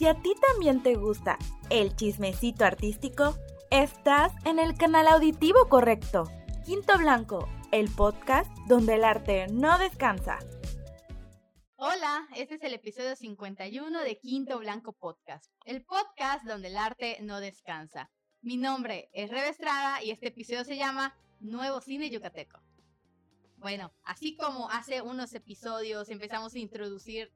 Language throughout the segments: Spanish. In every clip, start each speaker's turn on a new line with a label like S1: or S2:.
S1: si a ti también te gusta el chismecito artístico, estás en el canal auditivo correcto. Quinto Blanco, el podcast donde el arte no descansa.
S2: Hola, este es el episodio 51 de Quinto Blanco Podcast, el podcast donde el arte no descansa. Mi nombre es Rebe Estrada y este episodio se llama Nuevo Cine Yucateco. Bueno, así como hace unos episodios empezamos a introducir,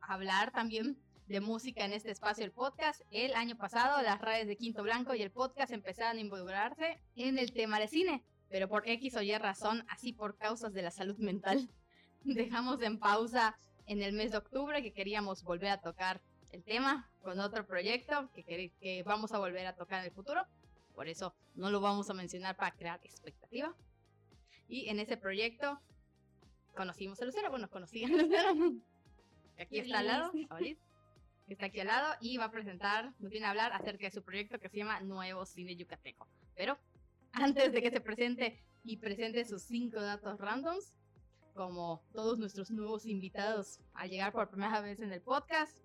S2: a hablar también de música en este espacio el podcast, el año pasado las redes de Quinto Blanco y el podcast empezaron a involucrarse en el tema de cine, pero por X o Y razón, así por causas de la salud mental, dejamos en pausa en el mes de octubre que queríamos volver a tocar el tema con otro proyecto que, que vamos a volver a tocar en el futuro. Por eso no lo vamos a mencionar para crear expectativa. Y en ese proyecto conocimos a Lucero, bueno, conocí a Lucero. Aquí está al lado, está aquí al lado y va a presentar, nos viene a hablar acerca de su proyecto que se llama Nuevo Cine Yucateco. Pero antes de que se presente y presente sus cinco datos randoms, como todos nuestros nuevos invitados al llegar por primera vez en el podcast,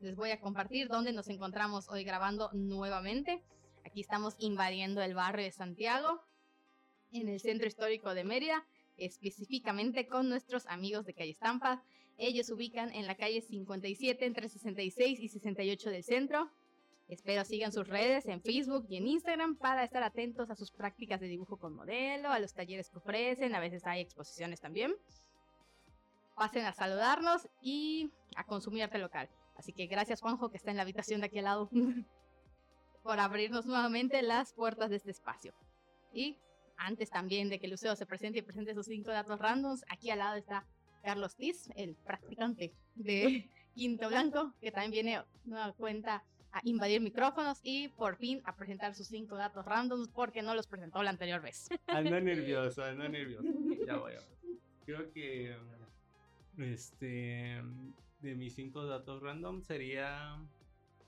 S2: les voy a compartir dónde nos encontramos hoy grabando nuevamente. Aquí estamos invadiendo el barrio de Santiago, en el centro histórico de Mérida, específicamente con nuestros amigos de Calle Estampa. Ellos se ubican en la calle 57 entre 66 y 68 del centro. Espero sigan sus redes en Facebook y en Instagram para estar atentos a sus prácticas de dibujo con modelo, a los talleres que ofrecen, a veces hay exposiciones también. Pasen a saludarnos y a consumir arte local. Así que gracias Juanjo que está en la habitación de aquí al lado por abrirnos nuevamente las puertas de este espacio. Y antes también de que Luceo se presente y presente sus cinco datos randoms, aquí al lado está Carlos Tiz, el practicante de Quinto Blanco, que también viene nueva cuenta a invadir micrófonos y por fin a presentar sus cinco datos randoms porque no los presentó la anterior vez.
S3: Anda nervioso, anda nervioso. Ya voy. Creo que este de mis cinco datos random sería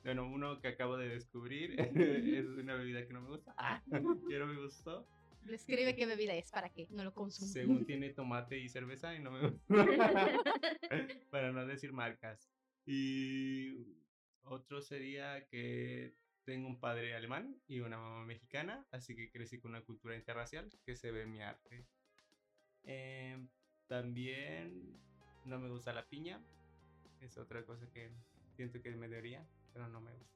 S3: bueno, uno que acabo de descubrir es una bebida que no me gusta, ah, pero me gustó.
S2: Le escribe qué bebida es para que no lo consuma.
S3: Según tiene tomate y cerveza y no me gusta. para no decir marcas. Y otro sería que tengo un padre alemán y una mamá mexicana, así que crecí con una cultura interracial que se ve en mi arte. Em, también no me gusta la piña, es otra cosa que siento que me debería, pero no me gusta.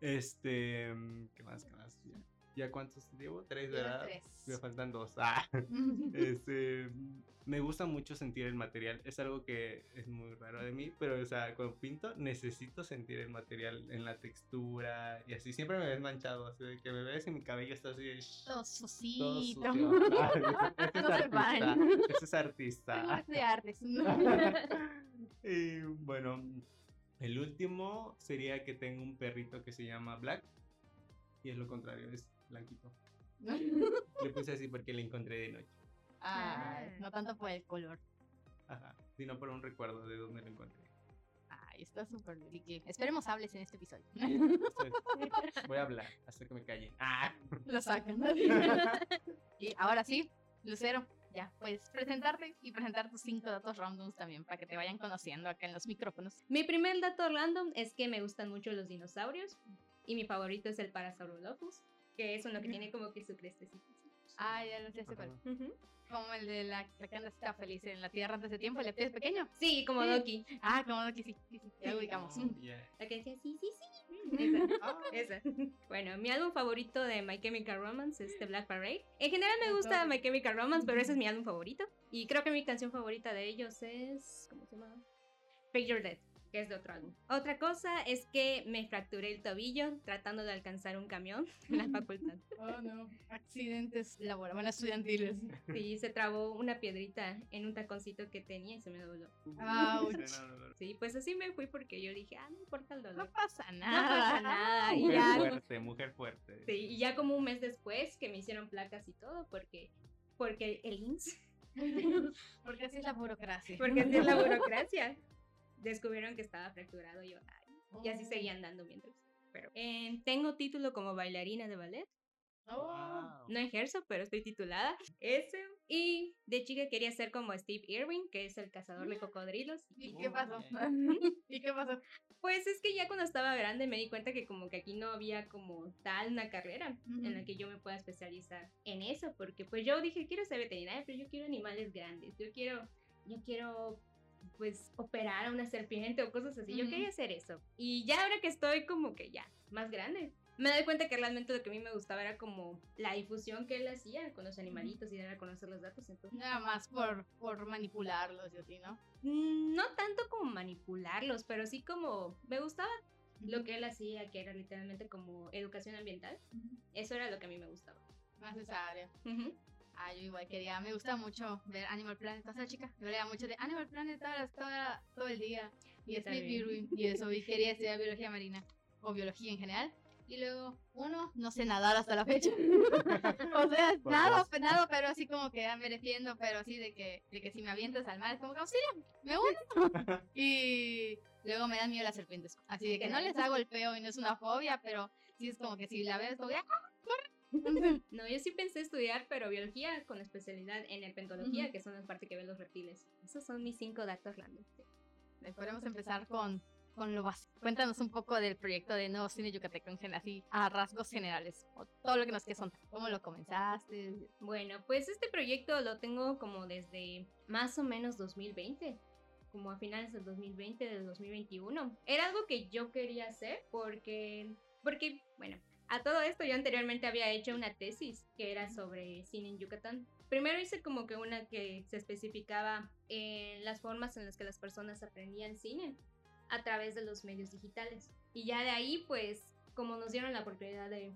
S3: Este, ¿qué más? ¿Qué más? ¿Ya cuántos llevo? Tres, ¿verdad? Tres. Me faltan dos. Ah. este, me gusta mucho sentir el material. Es algo que es muy raro de mí, pero, o sea, cuando pinto necesito sentir el material en la textura y así. Siempre me ves manchado, así de que me ves y mi cabello está así.
S2: Todo sucio. Todo
S3: sucio. Ah, este es artista. Este es artista.
S2: es de artes.
S3: y bueno, el último sería que tengo un perrito que se llama Black. Y es lo contrario, es blanquito. Le puse así porque le encontré de noche.
S2: Ah, no tanto por el color.
S3: Ajá, sino por un recuerdo de dónde lo encontré.
S2: Ay, está súper bien. Esperemos hables en este episodio.
S3: Voy a hablar hasta que me calle. Ah.
S2: Lo sacan. y ahora sí, Lucero, ya puedes presentarte y presentar tus cinco datos randoms también para que te vayan conociendo acá en los micrófonos.
S4: Mi primer dato random es que me gustan mucho los dinosaurios y mi favorito es el Parasaurolophus que es uno que tiene como que su crestecita.
S2: Ah, ya lo sé, cuál. Como el de la, que anda está feliz en la Tierra antes de tiempo, el es pequeño.
S4: Sí, como Doki.
S2: Ah, como Doki, sí. sí, Ya lo ubicamos.
S4: La que decía sí, sí, sí. Esa. Esa. Bueno, mi álbum favorito de My Chemical Romance es The Black Parade. En general me gusta My Chemical Romance, pero ese es mi álbum favorito. Y creo que mi canción favorita de ellos es. ¿Cómo se llama? Fake Your Death que es de otro álbum. Otra cosa es que me fracturé el tobillo tratando de alcanzar un camión en la facultad.
S2: Oh, no. Accidentes laborales, estudiantiles.
S4: Sí, se trabó una piedrita en un taconcito que tenía y se me dobló. Sí, pues así me fui porque yo dije, ah, no importa el dolor.
S2: No pasa nada.
S4: No pasa nada.
S3: Mujer ya, fuerte, mujer fuerte.
S4: Sí, y ya como un mes después que me hicieron placas y todo porque, porque el INS.
S2: porque así es la burocracia.
S4: Porque así es la burocracia descubrieron que estaba fracturado y yo, y así seguía andando mientras. Pero, eh, tengo título como bailarina de ballet Oh. No ejerzo, pero estoy titulada. Eso. Y de chica quería ser como Steve Irwin, que es el cazador de cocodrilos.
S2: ¿Y qué pasó? ¿Y qué pasó?
S4: Pues es que ya cuando estaba grande me di cuenta que como que aquí no había como tal una carrera en la que yo me pueda especializar en eso, porque pues yo dije, quiero ser veterinaria, pero yo quiero animales grandes, yo quiero, yo quiero pues operar a una serpiente o cosas así, yo quería hacer eso. Y ya ahora que estoy como que ya más grande, me doy cuenta que realmente lo que a mí me gustaba era como la difusión que él hacía con los animalitos y dar a conocer los datos. Entonces,
S2: Nada más por, por manipularlos y así, ¿no?
S4: Mm, no tanto como manipularlos, pero sí como me gustaba lo que él hacía, que era literalmente como educación ambiental. Eso era lo que a mí me gustaba.
S2: Más esa área. Ah, yo igual quería, me gusta mucho ver Animal Planet, o sea, chica, yo leía mucho de Animal Planet todo el día, y, y eso, y quería estudiar biología marina, o biología en general, y luego, uno, no sé nadar hasta la fecha. o sea, nada, nada, pero así como que me defiendo, pero así de que, de que si me avientas al mar es como que auxilio, me uno. y luego me dan miedo las serpientes. Así de que no les hago el peo y no es una fobia, pero sí es como que si la ves, como que, ¡ah,
S4: no, yo sí pensé estudiar, pero biología con especialidad en herpentología, que son las partes que ven los reptiles. Esos son mis cinco datos random.
S2: Podemos empezar con con lo básico. Cuéntanos un poco del proyecto de Nuevo Cine Yucateco en general, así a rasgos generales, o todo lo que nos quieras contar. ¿Cómo lo comenzaste?
S4: Bueno, pues este proyecto lo tengo como desde más o menos 2020 como a finales del 2020, del 2021. Era algo que yo quería hacer porque, porque, bueno, a todo esto yo anteriormente había hecho una tesis que era sobre cine en Yucatán. Primero hice como que una que se especificaba en las formas en las que las personas aprendían cine a través de los medios digitales. Y ya de ahí, pues, como nos dieron la oportunidad de,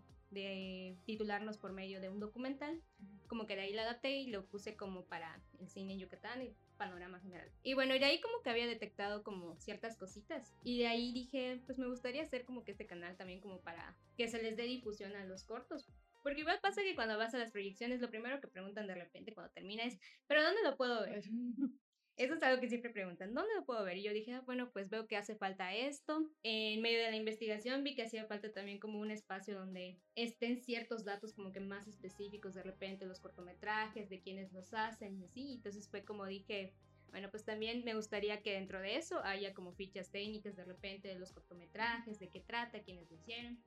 S4: titularnos por medio de un documental, como que de ahí lo adapté y lo puse como para el cine en Yucatán y panorama general. Y bueno, y de ahí como que había detectado como ciertas cositas. Y de ahí dije, pues me gustaría hacer como que este canal también como para que se les dé difusión a los cortos. Porque igual pasa que cuando vas a las proyecciones, lo primero que preguntan de repente cuando termina es, ¿pero dónde lo puedo ver? Eso es algo que siempre preguntan, ¿dónde lo puedo ver? Y yo dije, ah, bueno, pues veo que hace falta esto. En medio de la investigación vi que hacía falta también como un espacio donde estén ciertos datos como que más específicos, de repente los cortometrajes, de quienes los hacen y así. Entonces fue como dije, bueno, pues también me gustaría que dentro de eso haya como fichas técnicas de repente de los cortometrajes, de qué trata, quiénes lo hicieron.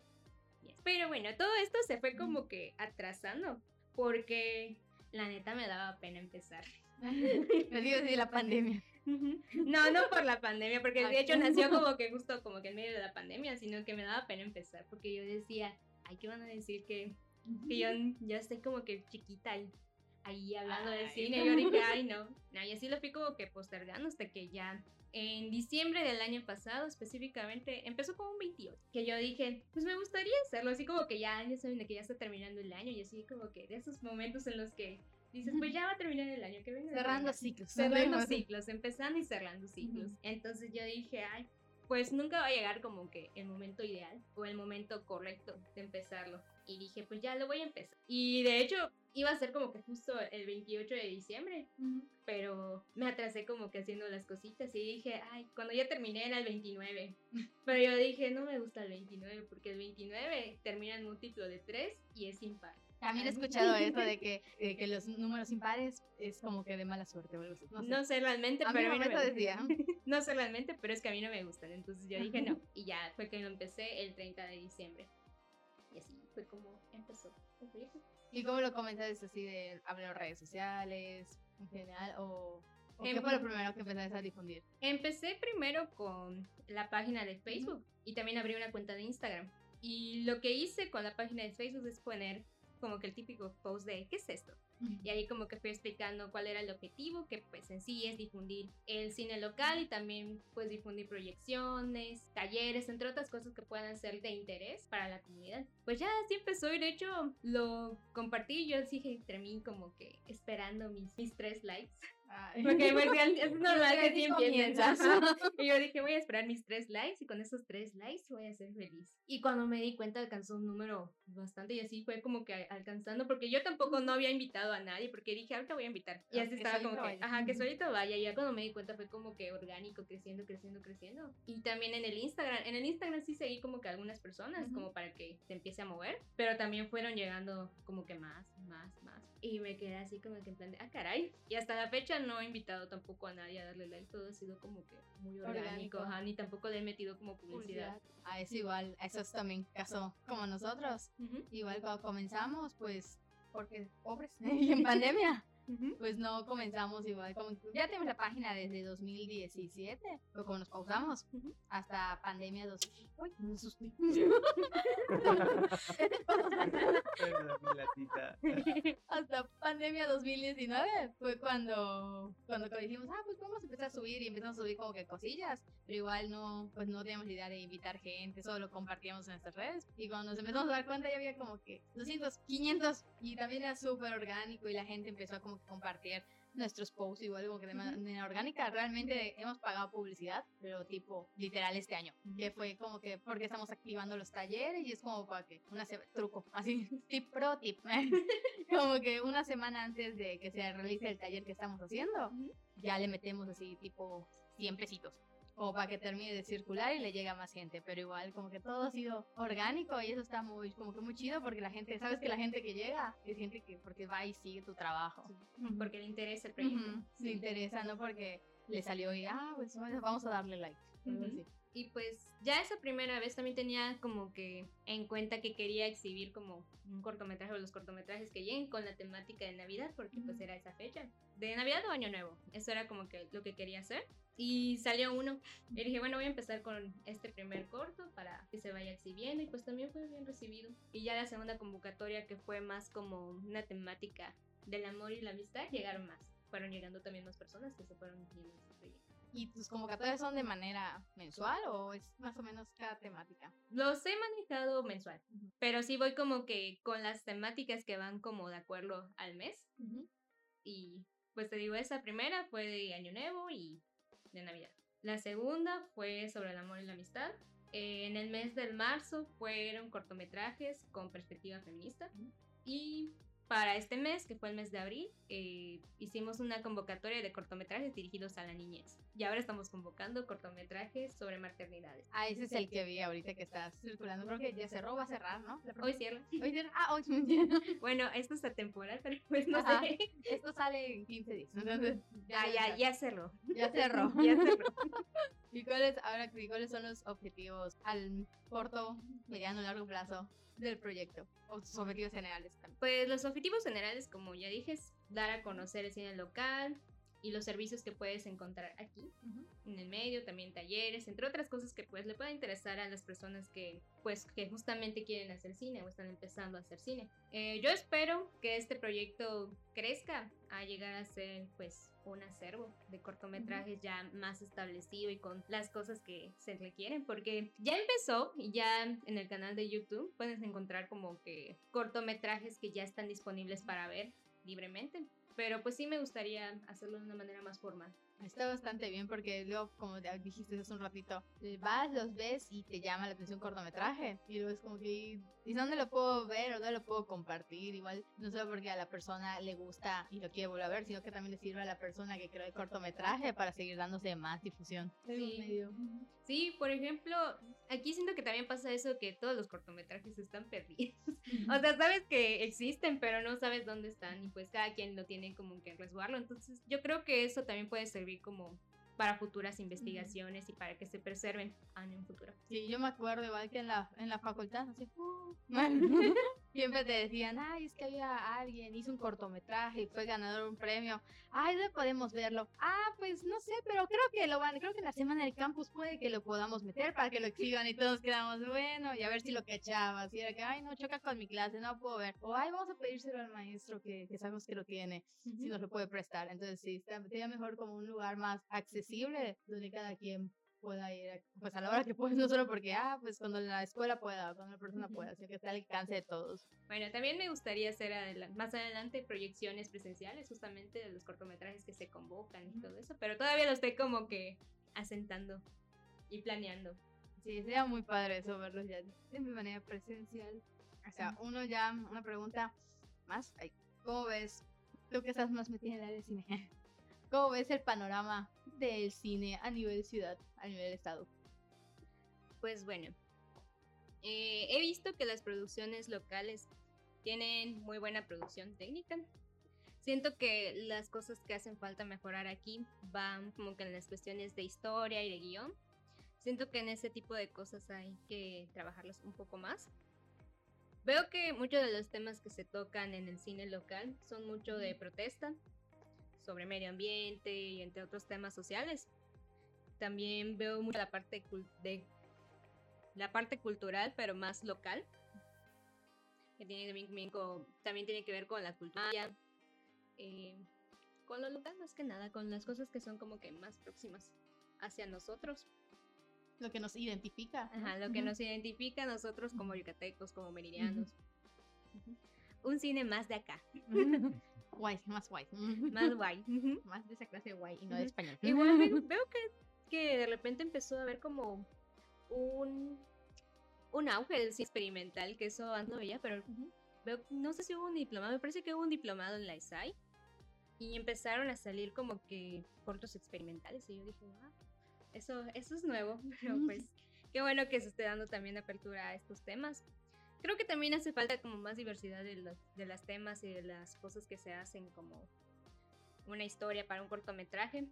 S4: Pero bueno, todo esto se fue como que atrasando porque la neta me daba pena empezar.
S2: Me digo de la pandemia.
S4: No, no por la pandemia, porque de hecho nació como que justo como que en medio de la pandemia, sino que me daba pena empezar, porque yo decía, ay, ¿qué van a decir? Que, que yo ya estoy como que chiquita ahí, ahí hablando de cine. Y yo dije, ay, no. no. Y así lo fui como que postergando hasta que ya en diciembre del año pasado específicamente, empezó como un 28, que yo dije, pues me gustaría hacerlo, así como que ya, ya saben que ya está terminando el año y así como que de esos momentos en los que dices, pues ya va a terminar el año, que venga.
S2: Cerrando ciclos.
S4: Cerrando ciclos, empezando y cerrando ciclos. Entonces yo dije, ay, pues nunca va a llegar como que el momento ideal o el momento correcto de empezarlo. Y dije, pues ya lo voy a empezar. Y de hecho, iba a ser como que justo el 28 de diciembre, pero me atrasé como que haciendo las cositas y dije, ay, cuando ya terminé era el 29. pero yo dije, no me gusta el 29 porque el 29 termina en múltiplo de 3 y es impar.
S2: También he escuchado eso de que, que los números impares es como que de mala suerte
S4: No sé, realmente, pero a mí no me decía. no sé realmente, pero es que a mí no me gustan. Entonces yo dije no. Y ya fue que lo empecé el 30 de diciembre. Y así fue como empezó el proyecto.
S2: ¿Y cómo lo comenzaste así de abrir redes sociales en general o, qué fue lo primero que empezaste a difundir?
S4: Empecé primero con la página de Facebook y también abrí una cuenta de Instagram. Y lo que hice con la página de Facebook es poner como que el típico post de ¿qué es esto? Y ahí como que fui explicando cuál era el objetivo, que pues en sí es difundir el cine local y también pues difundir proyecciones, talleres, entre otras cosas que puedan ser de interés para la comunidad. Pues ya así empezó y de hecho lo compartí, yo dije entre mí como que esperando mis, mis tres likes. Porque pues, es normal que sí empiezas. y yo dije, voy a esperar mis tres likes y con esos tres likes voy a ser feliz. Y cuando me di cuenta alcanzó un número bastante y así fue como que alcanzando, porque yo tampoco no había invitado a nadie, porque dije, ahorita voy a invitar. Y así estaba como que, ajá, que solito vaya. Y ya cuando me di cuenta fue como que orgánico, creciendo, creciendo, creciendo. Y también en el Instagram, en el Instagram sí seguí como que algunas personas, como para que se empiece a mover, pero también fueron llegando como que más, más, más. Y me quedé así como que en plan de, ah, caray. Y hasta la fecha no he invitado tampoco a nadie a darle like, todo ha sido como que muy orgánico, Ajá, ni tampoco le he metido como publicidad.
S2: A ah, eso igual, eso es también caso como nosotros. Igual cuando comenzamos, pues, porque pobres, y en pandemia pues no comenzamos igual. Como, ya tenemos la página desde 2017, pero como nos pausamos hasta pandemia 2. Uy, me asusté. hasta pandemia 2019 fue cuando, cuando dijimos, ah, pues vamos a empezar a subir y empezamos a subir como que cosillas, pero igual no, pues no teníamos idea de invitar gente, solo lo compartíamos en nuestras redes. Y cuando nos empezamos a dar cuenta ya había como que 200, 500 y también era súper orgánico y la gente empezó a como compartir nuestros posts igual como que de manera orgánica. Realmente hemos pagado publicidad, pero tipo literal este año, que fue como que porque estamos activando los talleres y es como para que una truco, así, tip pro tip, como que una semana antes de que se realice el taller que estamos haciendo, ya le metemos así tipo 100 pesitos o para que termine de circular y le llegue a más gente, pero igual como que todo ha sido orgánico y eso está muy como que muy chido porque la gente, sabes que la gente que llega es gente que porque va y sigue tu trabajo,
S4: porque le interesa el proyecto,
S2: le interesa, no porque le salió y ah, pues vamos a darle like.
S4: Y pues ya esa primera vez también tenía como que en cuenta que quería exhibir como un cortometraje o los cortometrajes que lleguen con la temática de Navidad, porque pues era esa fecha. De Navidad o Año Nuevo. Eso era como que lo que quería hacer. Y salió uno. Y dije, bueno, voy a empezar con este primer corto para que se vaya exhibiendo. Y pues también fue bien recibido. Y ya la segunda convocatoria, que fue más como una temática del amor y la amistad, llegaron más. Fueron llegando también más personas que se fueron uniendo a este proyecto.
S2: ¿Y tus convocatorias son de manera mensual o es más o menos cada temática?
S4: Los he manejado mensual, pero sí voy como que con las temáticas que van como de acuerdo al mes. Y pues te digo, esa primera fue de Año Nuevo y de Navidad. La segunda fue sobre el amor y la amistad. Eh, en el mes del marzo fueron cortometrajes con perspectiva feminista. Y para este mes, que fue el mes de abril, eh, hicimos una convocatoria de cortometrajes dirigidos a la niñez. Y ahora estamos convocando cortometrajes sobre maternidades.
S2: Ah, ese es el que vi ahorita que está circulando. Creo que ya cerró, va a cerrar, ¿no?
S4: Hoy cierra.
S2: Hoy cierra. Ah, hoy
S4: Bueno, esto es atemporal, pero pues no
S2: sé. Esto sale en 15 días. Entonces,
S4: ya, ah, ya, ya cerró.
S2: Ya cerró.
S4: ya cerró.
S2: ¿Y cuáles, ahora, cuáles son los objetivos al corto, mediano, largo plazo del proyecto? ¿O sus objetivos generales?
S4: Pues los objetivos generales, como ya dije, es dar a conocer el cine local y los servicios que puedes encontrar aquí en el medio, también talleres, entre otras cosas que pues le pueda interesar a las personas que pues que justamente quieren hacer cine o están empezando a hacer cine. Eh, yo espero que este proyecto crezca a llegar a ser pues un acervo de cortometrajes ya más establecido y con las cosas que se requieren, porque ya empezó y ya en el canal de YouTube puedes encontrar como que cortometrajes que ya están disponibles para ver libremente, pero pues sí me gustaría hacerlo de una manera más formal.
S2: Está bastante bien porque luego, como dijiste hace un ratito, vas, los ves y te llama la atención un cortometraje. Y luego es como que, ¿y dónde lo puedo ver o dónde lo puedo compartir? Igual, no solo porque a la persona le gusta y lo quiere volver a ver, sino que también le sirve a la persona que creó el cortometraje para seguir dándose más difusión.
S4: Sí. sí, por ejemplo, aquí siento que también pasa eso que todos los cortometrajes están perdidos. o sea, sabes que existen, pero no sabes dónde están y pues cada quien lo tiene como que resguardarlo. Entonces, yo creo que eso también puede servir como para futuras investigaciones y para que se preserven en un futuro.
S2: Sí, yo me acuerdo igual que en la, en la facultad, así, uh, siempre te decían, ay, es que había alguien, hizo un cortometraje y fue ganador de un premio, ay, ¿dónde podemos verlo? Ah, pues no sé, pero creo que lo van, creo que la semana del campus puede que lo podamos meter para que lo exhiban y todos quedamos, bueno, y a ver si lo cachabas, y era que, ay, no, choca con mi clase, no puedo ver, o ay, vamos a pedírselo al maestro que, que sabemos que lo tiene, si nos lo puede prestar, entonces sí, sería mejor como un lugar más accesible donde cada quien pueda ir, pues a la hora que puedes, no solo porque, ah, pues cuando la escuela pueda, cuando la persona pueda, sino que esté al alcance de todos.
S4: Bueno, también me gustaría hacer más adelante proyecciones presenciales justamente de los cortometrajes que se convocan y todo eso, pero todavía lo estoy como que asentando y planeando.
S2: Sí, sería muy padre eso, verlos ya de manera presencial. O sea, uno ya, una pregunta más, ¿cómo ves? Tú que estás más metida en la de cine. ¿Cómo ves el panorama del cine a nivel ciudad, a nivel estado?
S4: Pues bueno, eh, he visto que las producciones locales tienen muy buena producción técnica. Siento que las cosas que hacen falta mejorar aquí van como que en las cuestiones de historia y de guion. Siento que en ese tipo de cosas hay que trabajarlas un poco más. Veo que muchos de los temas que se tocan en el cine local son mucho de protesta sobre medio ambiente y entre otros temas sociales. También veo mucho la parte de la parte cultural, pero más local. Que tiene también, también tiene que ver con la cultura, eh, con lo local más que nada, con las cosas que son como que más próximas hacia nosotros.
S2: Lo que nos identifica.
S4: Ajá, lo que nos identifica a nosotros como yucatecos, como meridianos. Un cine más de acá.
S2: Guay, más guay.
S4: Más guay.
S2: Más de esa clase de guay y no de español.
S4: Igual veo que, que de repente empezó a haber como un, un auge del cine experimental, que eso antes no veía, pero veo, no sé si hubo un diplomado, me parece que hubo un diplomado en la ISAI y empezaron a salir como que cortos experimentales y yo dije, wow, eso, eso es nuevo, pero pues qué bueno que se esté dando también apertura a estos temas. Creo que también hace falta como más diversidad de, los, de las temas y de las cosas que se hacen como una historia para un cortometraje.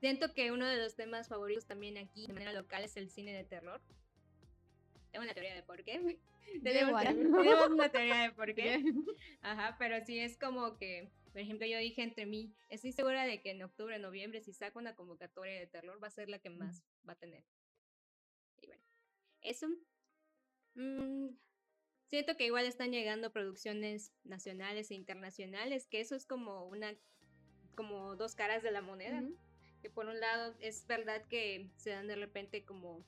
S4: Siento que uno de los temas favoritos también aquí de manera local es el cine de terror. Tengo una teoría de por qué. tenemos, tenemos una teoría de por qué. Ajá, pero sí es como que por ejemplo, yo dije entre mí, estoy segura de que en octubre, noviembre, si saco una convocatoria de terror, va a ser la que más va a tener. Y bueno, eso. Mm, siento que igual están llegando producciones nacionales e internacionales, que eso es como una, como dos caras de la moneda. Que por un lado es verdad que se dan de repente como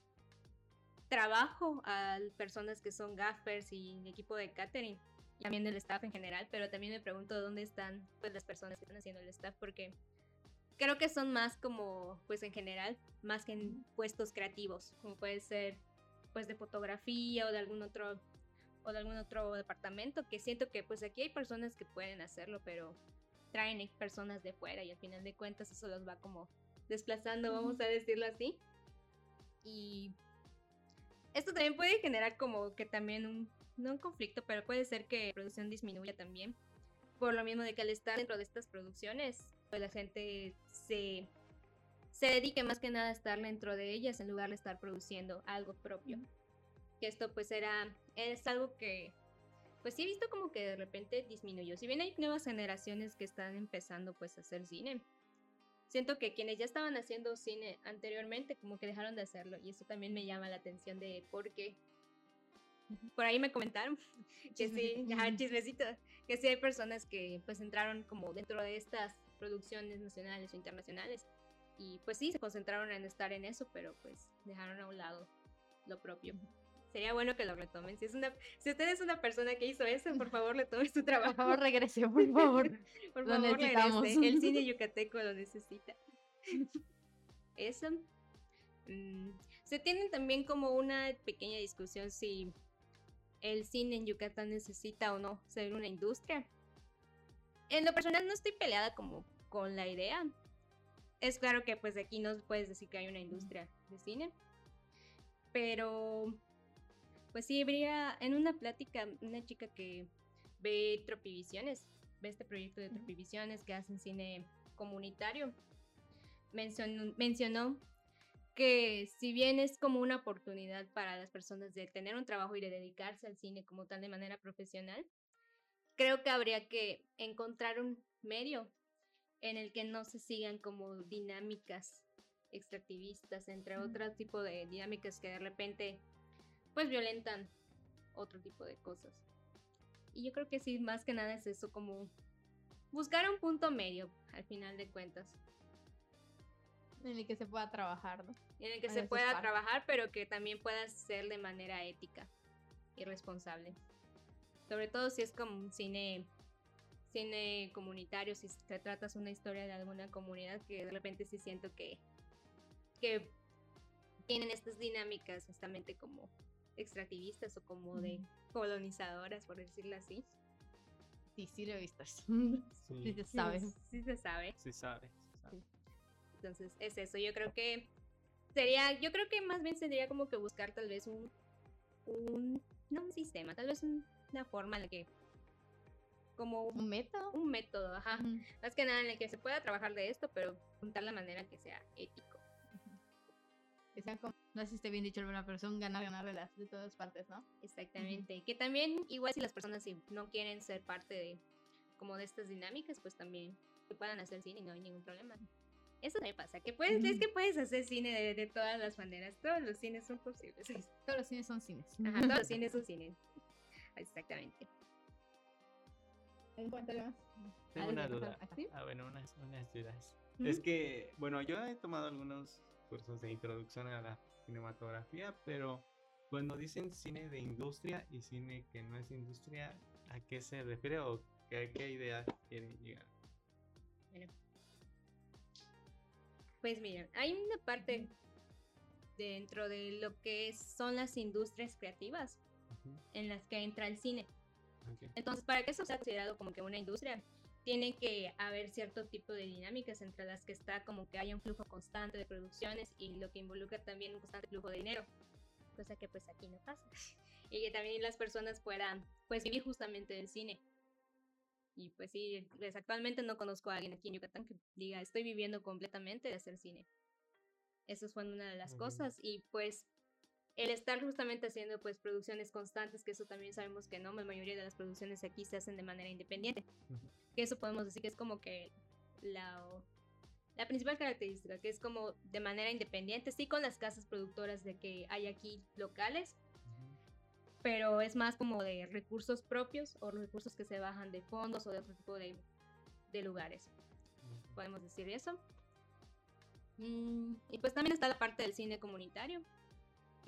S4: trabajo a personas que son gaffers y equipo de catering también del staff en general, pero también me pregunto dónde están pues las personas que están haciendo el staff porque creo que son más como pues en general, más que en puestos creativos, como puede ser pues de fotografía o de algún otro o de algún otro departamento que siento que pues aquí hay personas que pueden hacerlo, pero traen personas de fuera y al final de cuentas eso los va como desplazando, vamos a decirlo así. Y esto también puede generar como que también un no un conflicto, pero puede ser que la producción disminuya también. Por lo mismo de que al estar dentro de estas producciones, pues la gente se, se dedique más que nada a estar dentro de ellas en lugar de estar produciendo algo propio. Que esto pues era, es algo que pues sí he visto como que de repente disminuyó. Si bien hay nuevas generaciones que están empezando pues a hacer cine, siento que quienes ya estaban haciendo cine anteriormente como que dejaron de hacerlo y eso también me llama la atención de por qué. Por ahí me comentaron que sí, chismecito, que sí hay personas que pues entraron como dentro de estas producciones nacionales o internacionales y pues sí, se concentraron en estar en eso, pero pues dejaron a un lado lo propio. Sería bueno que lo retomen. Si, es una, si usted es una persona que hizo eso, por favor, le tome su trabajo.
S2: Por favor, regrese, por favor.
S4: por favor, regrese. El cine yucateco lo necesita. eso. Mm, se tiene también como una pequeña discusión si el cine en Yucatán necesita o no ser una industria. En lo personal no estoy peleada como con la idea. Es claro que pues aquí no puedes decir que hay una industria de cine. Pero pues sí, habría en una plática una chica que ve Tropivisiones, ve este proyecto de Tropivisiones que hacen cine comunitario. Mencionó, mencionó que si bien es como una oportunidad para las personas de tener un trabajo y de dedicarse al cine como tal de manera profesional, creo que habría que encontrar un medio en el que no se sigan como dinámicas extractivistas, entre otro tipo de dinámicas que de repente pues violentan otro tipo de cosas. Y yo creo que sí, más que nada es eso, como buscar un punto medio al final de cuentas.
S2: En el que se pueda trabajar, ¿no?
S4: En el que se pueda trabajar, pero que también pueda ser de manera ética y responsable. Sobre todo si es como un cine cine comunitario, si te tratas una historia de alguna comunidad que de repente sí siento que, que tienen estas dinámicas justamente como extractivistas o como de colonizadoras, por decirlo así.
S2: Sí, sí lo he visto.
S4: Sí, se sabe. Sí, se sabe.
S3: Sí sabe,
S4: Entonces, es eso. Yo creo que sería, yo creo que más bien sería como que buscar tal vez un, un no un sistema, tal vez una forma en la que como
S2: un método.
S4: Un método, ajá. Más que nada en el que se pueda trabajar de esto, pero juntar la manera que sea ético.
S2: Que sea como, no sé si esté bien dicho, pero son ganar, ganar de, las, de todas partes, ¿no?
S4: Exactamente. Que también, igual si las personas si no quieren ser parte de como de estas dinámicas, pues también que puedan hacer cine y no hay ningún problema. Eso me pasa, que puedes, es que puedes hacer cine de, de, todas las maneras, todos los cines son posibles.
S2: Todos los cines son cines.
S4: Ajá, todos los cines son cines. Exactamente.
S3: Tengo una duda. Ah, bueno, unas, unas dudas. Es que, bueno, yo he tomado algunos cursos de introducción a la cinematografía, pero cuando dicen cine de industria y cine que no es industria, ¿a qué se refiere o qué, qué idea quieren llegar? Bueno,
S4: pues miren, hay una parte dentro de lo que son las industrias creativas en las que entra el cine. Entonces, para que eso sea considerado como que una industria, tiene que haber cierto tipo de dinámicas entre las que está como que haya un flujo constante de producciones y lo que involucra también un constante flujo de dinero, cosa que pues aquí no pasa. Y que también las personas puedan pues vivir justamente del cine. Y pues sí, pues, actualmente no conozco a alguien aquí en Yucatán que diga estoy viviendo completamente de hacer cine. Eso fue una de las cosas y pues el estar justamente haciendo pues producciones constantes, que eso también sabemos que no, la mayoría de las producciones aquí se hacen de manera independiente. Que eso podemos decir que es como que la, la principal característica, que es como de manera independiente, sí con las casas productoras de que hay aquí locales, pero es más como de recursos propios o recursos que se bajan de fondos o de otro tipo de, de lugares. Podemos decir eso. Mm, y pues también está la parte del cine comunitario,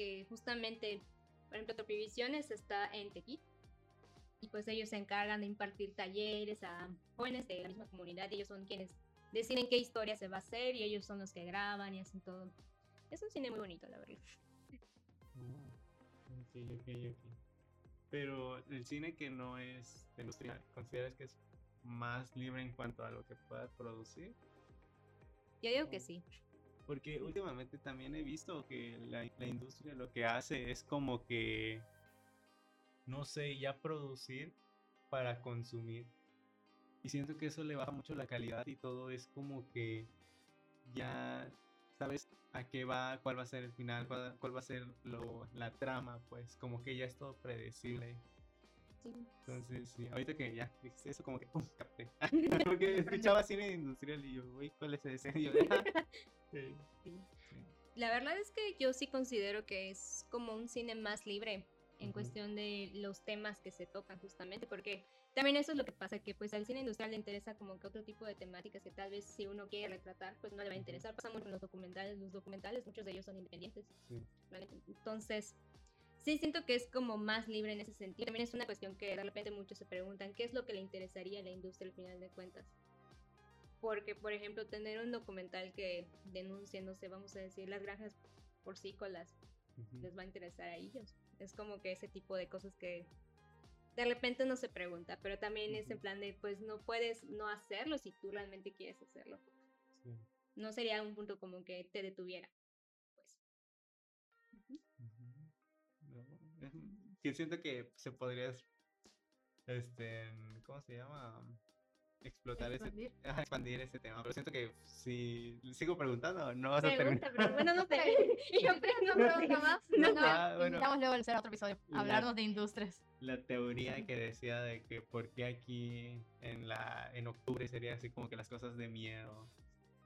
S4: que justamente, por ejemplo, Tropivisiones está en Tequit y pues ellos se encargan de impartir talleres a jóvenes de la misma comunidad y ellos son quienes deciden qué historia se va a hacer y ellos son los que graban y hacen todo. Es un cine muy bonito, la verdad.
S3: Oh, Pero el cine que no es industrial, ¿consideras que es más libre en cuanto a lo que pueda producir?
S4: Yo digo que sí.
S3: Porque últimamente también he visto que la, industria lo que hace es como que, no sé, ya producir para consumir. Y siento que eso le baja mucho la calidad y todo es como que ya sabes a qué va, cuál va a ser el final, cuál, va a ser la trama, pues como que ya es todo predecible. Entonces, sí, ahorita que ya dijiste eso, como que, ¡pum! capté. Porque escuchaba cine industrial y yo, uy, ¿cuál es ese? Y yo,
S4: La verdad es que yo sí considero que es como un cine más libre en cuestión de los temas que se tocan justamente, porque también eso es lo que pasa, que pues al cine industrial le interesa como que otro tipo de temáticas que tal vez si uno quiere retratar, pues no le va a interesar. Pasa mucho en los documentales, los documentales, muchos de ellos son independientes. Entonces, sí siento que es como más libre en ese sentido. También es una cuestión que de repente muchos se preguntan, ¿qué es lo que le interesaría a la industria al final de cuentas? Porque, por ejemplo, tener un documental que denuncie, no sé, vamos a decir, las granjas porcícolas, les va a interesar a ellos. Es como que ese tipo de cosas que de repente no se pregunta, pero también es en plan de, pues no puedes no hacerlo si tú realmente quieres hacerlo. No sería un punto como que te detuviera, pues.
S3: Que siento que se podría, este, ¿cómo se llama? Explotar
S2: ¿Expandir?
S3: ese expandir ese tema pero siento que si sigo preguntando no vas
S4: a terminar pero bueno no sé
S2: y yo no pregunto más no, no, ah, bueno. luego el otro episodio hablarnos de industrias
S3: la teoría que decía de que por qué aquí en la en octubre sería así como que las cosas de miedo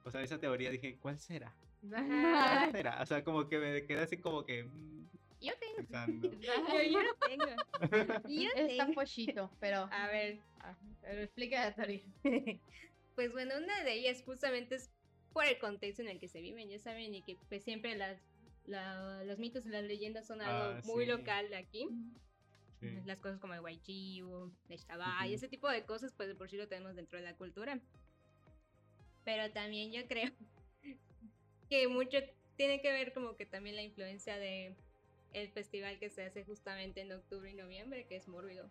S3: o sea esa teoría dije ¿cuál será? ¿cuál será? o sea como que me quedé así como que mm,
S4: yo tengo. yo, yo no tengo.
S2: Yo Está pochito, pero.
S4: A ver.
S2: Ah, pero explica la teoría.
S4: pues bueno, una de ellas justamente es por el contexto en el que se viven, ya saben, y que pues siempre las, los mitos y las leyendas son algo
S3: Ah,
S4: muy
S3: sí.
S4: local de aquí.
S3: Sí.
S4: Las cosas como el Waichiu, el Shabbat, y
S3: Ujú.
S4: ese tipo de cosas, pues de por sí lo tenemos dentro de la cultura. Pero también yo creo que mucho tiene que ver como que también la influencia de el festival que se hace justamente en octubre y noviembre, que es Mórbido.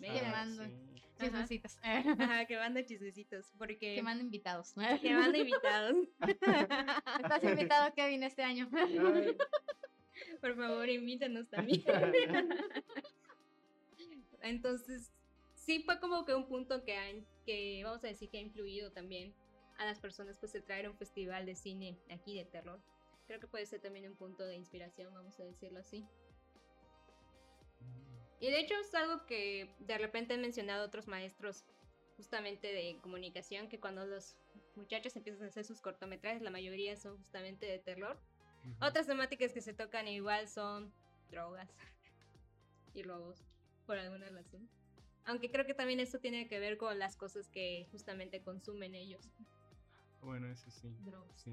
S2: Que mando
S3: sí.
S2: chismecitos.
S4: Ajá, que manda chismecitos, porque
S2: Que mando invitados.
S4: que manda invitados.
S2: Estás invitado, Kevin, este año.
S4: Por favor, invítanos también. Entonces, sí fue como que un punto que, han, que vamos a decir que ha influido también a las personas pues el traer un festival de cine aquí de terror. Creo que puede ser también un punto de inspiración, vamos a decirlo así. Y de hecho es algo que de repente han mencionado otros maestros justamente de comunicación, que cuando los muchachos empiezan a hacer sus cortometrajes, la mayoría son justamente de terror. Otras temáticas que se tocan igual son drogas y robos, por alguna razón. Aunque creo que también esto tiene que ver con las cosas que justamente consumen ellos.
S3: Bueno, eso sí.
S2: Drogas.
S3: Sí.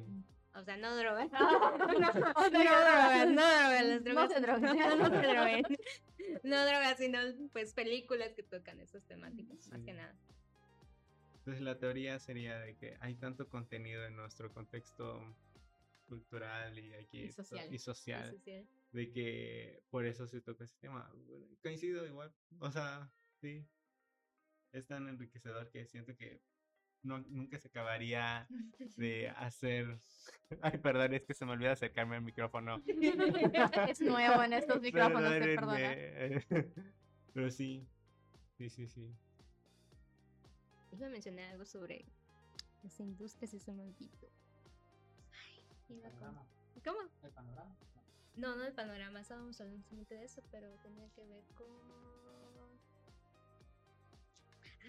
S4: O sea, no drogas.
S2: no,
S4: no drogas, no drogas, las drogas.
S2: se droguen.
S4: No, se droguen. No drogas, sino pues películas que tocan esas temáticas, más que nada.
S3: Entonces la teoría sería de que hay tanto contenido en nuestro contexto cultural y aquí
S2: Y social.
S3: y de que por eso se toca ese tema. Coincido igual, o sea, sí, es tan enriquecedor que siento que no, nunca se acabaría de hacer. Ay, perdón, es que se me olvida acercarme al micrófono.
S2: es nuevo en estos micrófonos, te perdona.
S3: Perdónenme. Pero sí, sí, sí, sí.
S4: Iba a mencionar algo sobre las industrias y se me olvidó. Ay, iba con-. ¿Cómo?
S5: El panorama.
S4: No, no el panorama, estábamos hablando justamente de eso, pero tenía que ver con...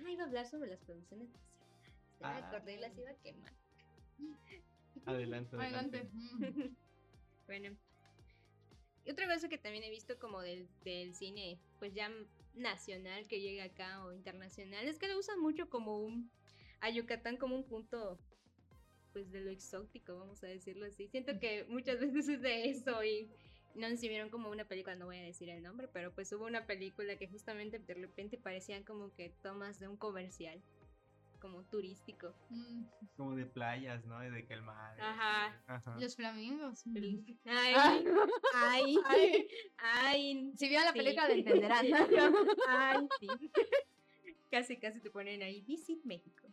S4: Ah, iba a hablar sobre las producciones Ya me
S3: Ah.
S4: acordé y las iba a quemar.
S3: Adelante, adelante.
S2: Adelante.
S4: Bueno. Y otra cosa que también he visto como del, del cine, pues ya nacional que llega acá o internacional, es que lo usan mucho como un... a Yucatán como un punto pues de lo exótico, vamos a decirlo así. Siento que muchas veces es de eso y no sé si vieron como una película, no voy a decir el nombre, pero pues hubo una película que justamente de repente parecían como que tomas de un comercial, como turístico.
S2: Mm,
S3: Como de playas, ¿no? De que el mar.
S4: Ajá.
S3: Ajá.
S2: Los flamingos. Mm.
S4: Ay, ay,
S2: Ay.
S4: ay,
S2: Si vieron la
S4: Sí.
S2: película lo entenderán.
S4: Ay, sí. casi, casi te ponen ahí, Visit México.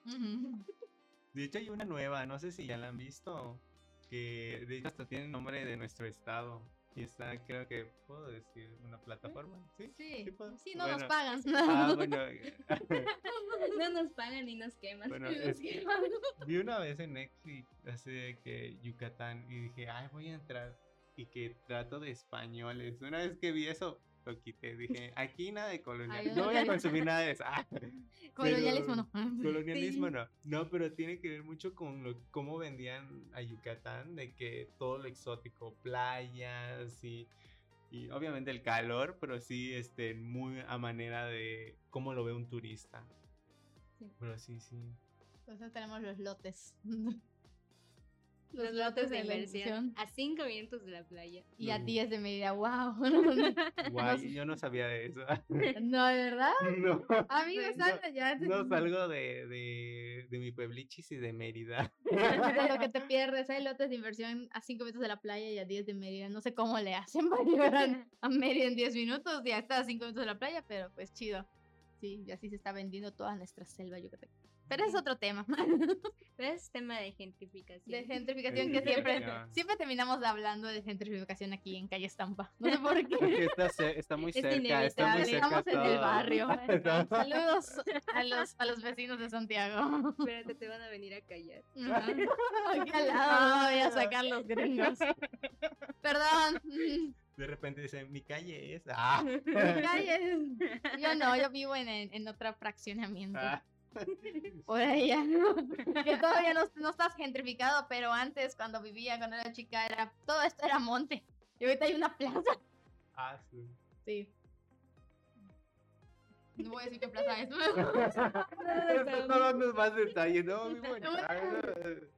S3: De hecho, hay una nueva, no sé si ya la han visto, que de hecho hasta tiene nombre de nuestro estado. Y está, creo que, ¿puedo decir una plataforma? Sí,
S2: Sí,
S3: puedo.
S2: sí, no nos pagan.
S3: Ah, bueno,
S4: No nos pagan ni nos queman.
S3: bueno, es que vi una vez en Netflix de que Yucatán y dije, ay, voy a entrar. Y que trato de españoles. Una vez que vi eso, lo quité. Dije, aquí nada de colonial. No voy a consumir nada de eso. Ah,
S2: Colonialismo no.
S3: Colonialismo no. No, pero tiene que ver mucho con lo, cómo vendían a Yucatán, de que todo lo exótico, playas y, y obviamente el calor, pero sí este, muy a manera de cómo lo ve un turista.
S2: Sí.
S3: Pero sí, sí.
S2: Entonces tenemos los lotes.
S4: Los lotes de
S2: la
S4: inversión a 5 minutos de la playa.
S2: Y a
S3: Mm.
S2: 10 de medida, wow.
S3: Guay, yo no sabía de eso.
S2: no, ¿de verdad?
S3: no,
S2: Amigos,
S3: No,
S2: anda ya.
S3: no salgo de, de, de mi pueblichis y de Mérida.
S2: De lo que te pierdes, hay lotes de inversión a 5 minutos de la playa y a 10 de Mérida. No sé cómo le hacen para llegar a, a Mérida en 10 minutos. Ya está a 5 minutos de la playa, pero pues chido. Sí, y así se está vendiendo toda nuestra selva yucateca. Pero es otro tema.
S4: Pero es tema de gentrificación.
S2: De gentrificación que siempre, siempre terminamos hablando de gentrificación aquí en Calle Estampa. No sé por qué.
S3: Porque está, está muy
S4: Es
S3: cerca, está muy cerca
S2: Estamos en el barrio. Saludos a los, a los vecinos de Santiago.
S4: Espérate, te van a venir a callar.
S2: Aquí al lado voy a sacar los gringos. Perdón.
S3: De repente dicen, mi calle es. Ah.
S2: Calles. Yo no, yo vivo en, en, en otro fraccionamiento.
S3: Ah.
S2: Por allá. Que todavía no, no estás gentrificado, pero antes, cuando vivía, cuando era chica, era todo esto era monte. Y ahorita hay una plaza.
S3: Ah, sí.
S2: Sí. No voy a decir qué plaza es.
S3: No dando más detalles, no, vivo en-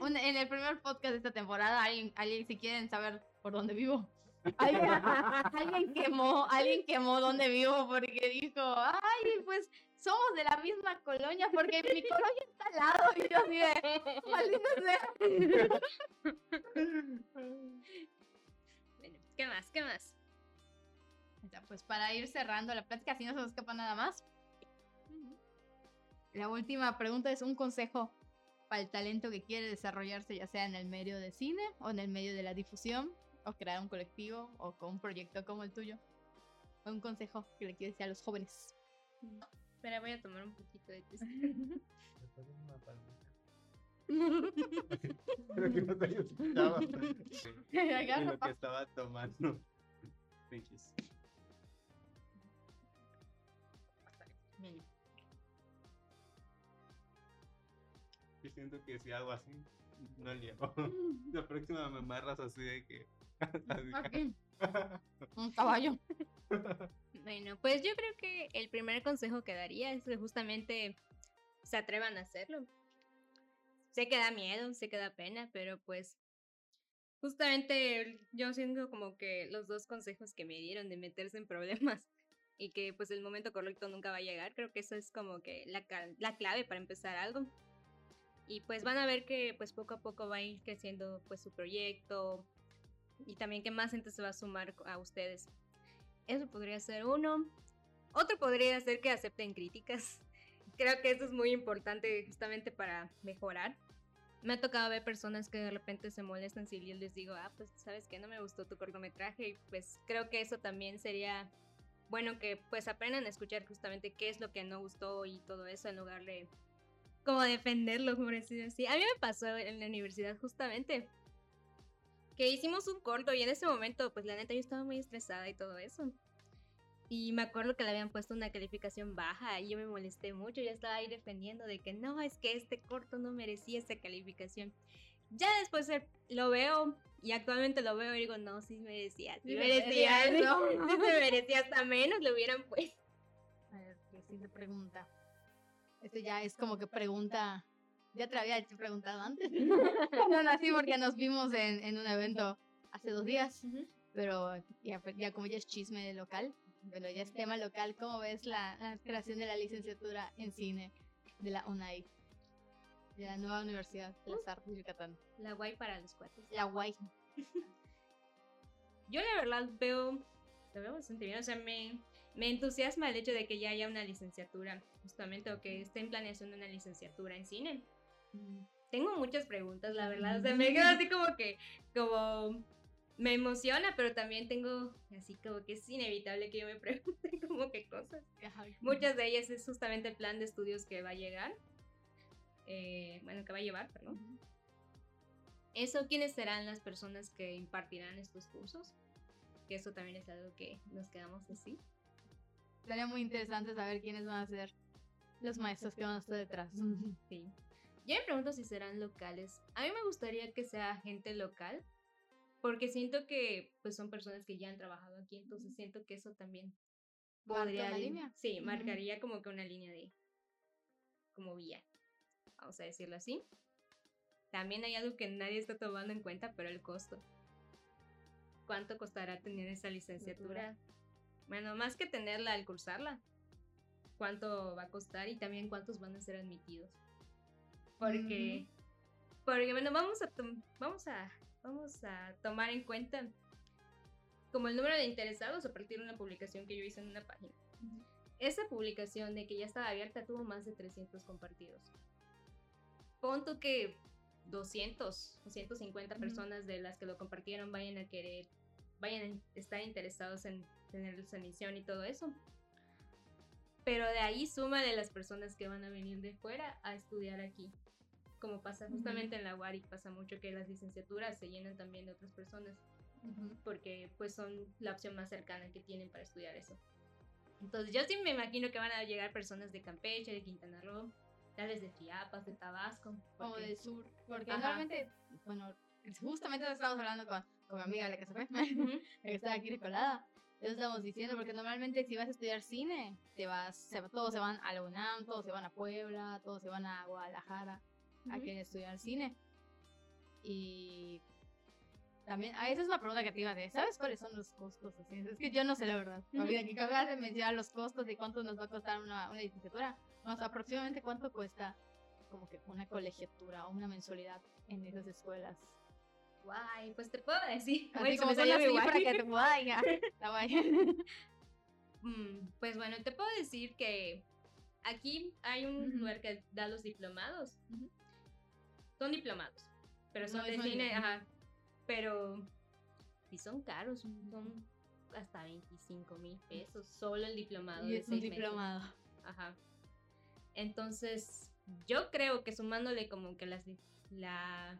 S2: No. En el primer podcast de esta temporada, alguien, alguien si quieren saber por dónde vivo. Alguien, quemó, alguien quemó donde vivo porque dijo, ay, pues somos de la misma colonia porque mi colonia está al lado y yo así de, maldita
S4: Bueno, ¿qué más? ¿Qué más?
S2: Pues para ir cerrando la plática, si no se nos escapa nada más. La última pregunta es un consejo para el talento que quiere desarrollarse, ya sea en el medio de cine o en el medio de la difusión, o crear un colectivo o con un proyecto como el tuyo. Un consejo que le quieres decir a los jóvenes.
S4: Espera, voy a tomar un poquito de té.
S3: Creo que no te escuchaba. y lo que estaba tomando. Yo siento que si hago así, no llego. La próxima me amarras así de que.
S2: Un caballo.
S4: Bueno, pues yo creo que el primer consejo que daría es que justamente se atrevan a hacerlo. Sé que da miedo, sé que da pena, pero pues justamente yo siento como que los dos consejos que me dieron de meterse en problemas y que pues el momento correcto nunca va a llegar, creo que eso es como que la, la clave para empezar algo. Y pues van a ver que pues poco a poco va a ir creciendo pues su proyecto y también que más gente se va a sumar a ustedes. Eso podría ser uno. Otro podría ser que acepten críticas. Creo que eso es muy importante justamente para mejorar. Me ha tocado ver personas que de repente se molestan si yo les digo, ah, pues sabes que no me gustó tu cortometraje y pues creo que eso también sería bueno que pues aprendan a escuchar justamente qué es lo que no gustó y todo eso en lugar de como defenderlo, por decir así. A mí me pasó en la universidad justamente que hicimos un corto y en ese momento, pues la neta yo estaba muy estresada y todo eso. Y me acuerdo que le habían puesto una calificación baja y yo me molesté mucho, ya estaba ahí defendiendo de que no, es que este corto no merecía esa calificación. Ya después lo veo y actualmente lo veo y digo, no, sí merecía, sí, merecía, eso. sí se merecía hasta menos, lo hubieran puesto.
S2: A ver, siguiente pregunta. Este ya es como que pregunta. Ya te había preguntado antes. no nací porque nos vimos en, en un evento hace dos días. Pero ya, ya, como ya es chisme de local, bueno, ya es tema local, ¿cómo ves la, la, creación de la licenciatura en cine de la UNAI? De la nueva Universidad de las Artes de Yucatán.
S4: La guay para los cuates.
S2: La guay.
S4: Yo la verdad veo, lo veo bastante bien. O sea, me, me entusiasma el hecho de que ya haya una licenciatura, justamente, o que esté en planeación de una licenciatura en cine. Mm. Tengo muchas preguntas, la verdad. O sea, me quedo así como que, como, me emociona, pero también tengo así como que es inevitable que yo me pregunte como que cosas. Muchas de ellas es justamente el plan de estudios que va a llegar. Eh, bueno, que va a llevar, perdón. Eso, ¿quiénes serán las personas que impartirán estos cursos? Que eso también es algo que nos quedamos así.
S2: Sería muy interesante saber quiénes van a ser los maestros que van a estar detrás.
S4: Sí. Yo me pregunto si serán locales. A mí me gustaría que sea gente local, porque siento que pues son personas que ya han trabajado aquí, entonces siento que eso también
S2: podría... Línea?
S4: Sí, marcaría como que una línea de... como vía, vamos a decirlo así. También hay algo que nadie está tomando en cuenta, pero el costo. ¿Cuánto costará tener esa licenciatura? Bueno, más que tenerla al cursarla, cuánto va a costar y también cuántos van a ser admitidos. Porque, porque bueno, vamos a, vamos, a, vamos a tomar en cuenta como el número de interesados a partir de una publicación que yo hice en una página. Esa publicación de que ya estaba abierta tuvo más de 300 compartidos. Punto que 200 o 150 personas de las que lo compartieron vayan a querer, vayan a estar interesados en tener su emisión y todo eso. Pero de ahí suma de las personas que van a venir de fuera a estudiar aquí. Como pasa justamente en la UARI, pasa mucho que las licenciaturas se llenan también de otras personas. Porque pues son la opción más cercana que tienen para estudiar eso. Entonces yo sí me imagino que van a llegar personas de Campeche, de Quintana Roo, tal vez de Chiapas, de Tabasco.
S2: O de sur. Porque normalmente, bueno, justamente estamos hablando con, con mi amiga, la que se fue, la que está aquí colada. Eso estamos diciendo, porque normalmente si vas a estudiar cine, te vas, todos se van a la UNAM, todos se van a Puebla, todos se van a Guadalajara a querer estudiar cine. Y también, ah, esa es una pregunta que te iba a decir. ¿Sabes cuáles son los costos? Así, es que yo no sé la verdad. Ahorita que acabas de mencionar los costos y cuánto nos va a costar una, una licenciatura. No, o aproximadamente cuánto cuesta como que una colegiatura o una mensualidad en esas escuelas.
S4: Guay, pues te puedo decir.
S2: Así como son las para que te pueda
S4: mm, Pues bueno, te puedo decir que aquí hay un lugar que da los diplomados. Son diplomados, pero son de cine, ajá. Pero sí son caros, son hasta 25 mil pesos solo el diplomado.
S2: Y es un diplomado.
S4: Ajá. Entonces, yo creo que sumándole como que las, la,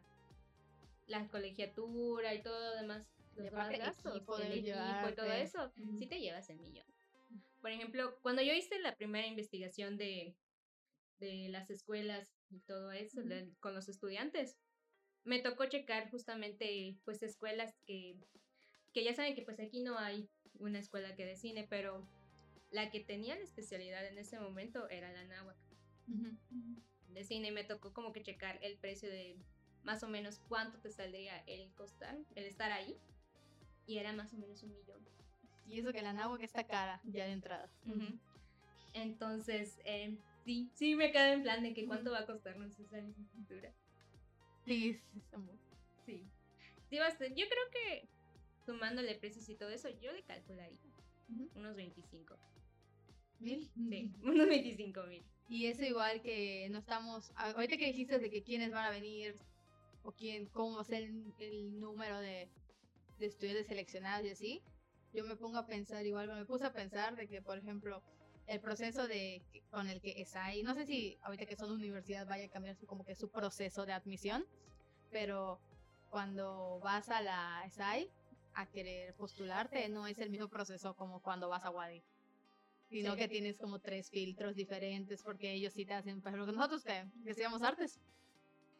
S4: la colegiatura y todo lo demás, los demás gastos, el equipo y todo eso, sí te llevas el millón. Por ejemplo, cuando yo hice la primera investigación de, de las escuelas y todo eso con los estudiantes, me tocó checar justamente pues escuelas que, que ya saben que pues aquí no hay una escuela que de cine, pero la que tenía la especialidad en ese momento era la náhuatl de cine y me tocó como que checar el precio de más o menos cuánto te saldría el costar, el estar ahí. Y era más o menos un millón.
S2: Y eso que la que está cara ya de entrada.
S4: Entonces, eh, sí, sí me quedé en plan de que cuánto va a costarnos esa licenciatura.
S2: Sí, sí.
S4: Sí, bastante. Yo creo que sumándole precios y todo eso, yo le calcularía unos 25.
S2: ¿Mil?
S4: Sí, unos 25 mil.
S2: Y eso igual que no estamos, ahorita que dijiste de que quiénes van a venir o quién, cómo va a ser el, número de, de, estudiantes seleccionados y así, yo me pongo a pensar igual, me puse a pensar de que, por ejemplo, el proceso de con el que ESAI, no sé si ahorita que son universidad vaya a cambiar como que su proceso de admisión, pero cuando vas a la ESAI a querer postularte, no es el mismo proceso como cuando vas a Wadi sino que tienes como tres filtros diferentes porque ellos sí te hacen, ejemplo, nosotros que, estudiamos artes.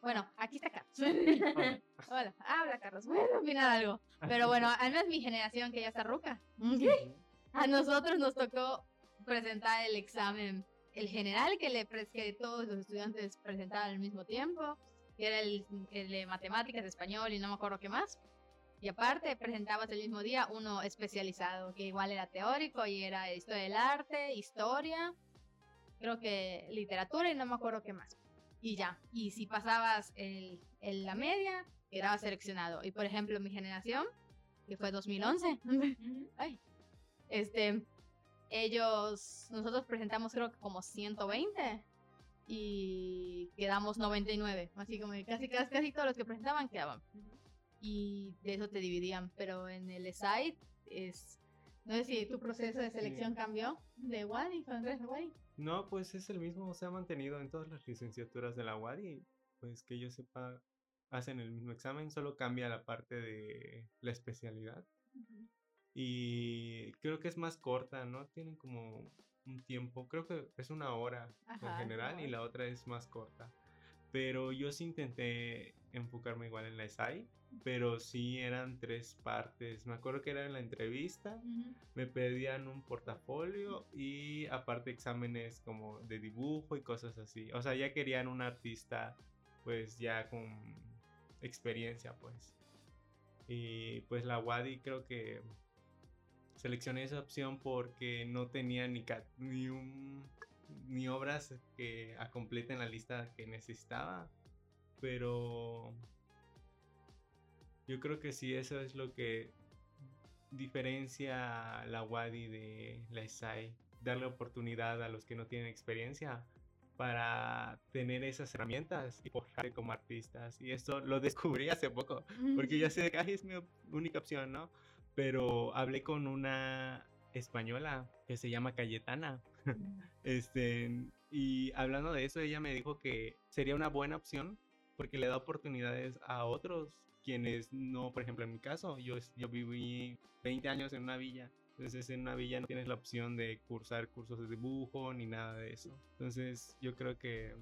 S2: Bueno, aquí está Carlos. Hola, habla Carlos, a opinar algo. Pero bueno, al menos mi generación que ya está ruca. A nosotros nos tocó presentar el examen, el general que, le, que todos los estudiantes presentaban al mismo tiempo, que era el, el de matemáticas, español y no me acuerdo qué más. Y aparte presentabas el mismo día uno especializado, que igual era teórico y era historia del arte, historia, creo que literatura y no me acuerdo qué más. Y ya, y si pasabas el, la media, quedabas seleccionado. Y por ejemplo, mi generación, que fue 2011, este, ellos, nosotros presentamos creo que como 120 y quedamos 99. Así como casi, casi, casi todos los que presentaban quedaban y de eso te dividían, pero en el site es... No sé si tu proceso de selección cambió de WADI cuando WADI.
S3: No, pues es el mismo, se ha mantenido en todas las licenciaturas de la WADI. Pues que yo sepa, hacen el mismo examen, solo cambia la parte de la especialidad. Y creo que es más corta, ¿no? Tienen como un tiempo, creo que es una hora en general y la otra es más corta. Pero yo sí intenté enfocarme igual en la SAI pero sí eran tres partes. Me acuerdo que era en la entrevista, me pedían un portafolio y aparte exámenes como de dibujo y cosas así. O sea, ya querían un artista pues ya con experiencia pues. Y pues la Wadi creo que seleccioné esa opción porque no tenía ni, ni, un, ni obras que completen la lista que necesitaba. Pero yo creo que sí, eso es lo que diferencia la WADI de la SAI. Darle oportunidad a los que no tienen experiencia para tener esas herramientas y forjarse como artistas. Y esto lo descubrí hace poco, porque ya sé que es mi única opción, ¿no? Pero hablé con una española que se llama Cayetana. este, y hablando de eso, ella me dijo que sería una buena opción porque le da oportunidades a otros quienes no, por ejemplo, en mi caso, yo, yo viví 20 años en una villa. Entonces en una villa no tienes la opción de cursar cursos de dibujo ni nada de eso. Entonces yo creo que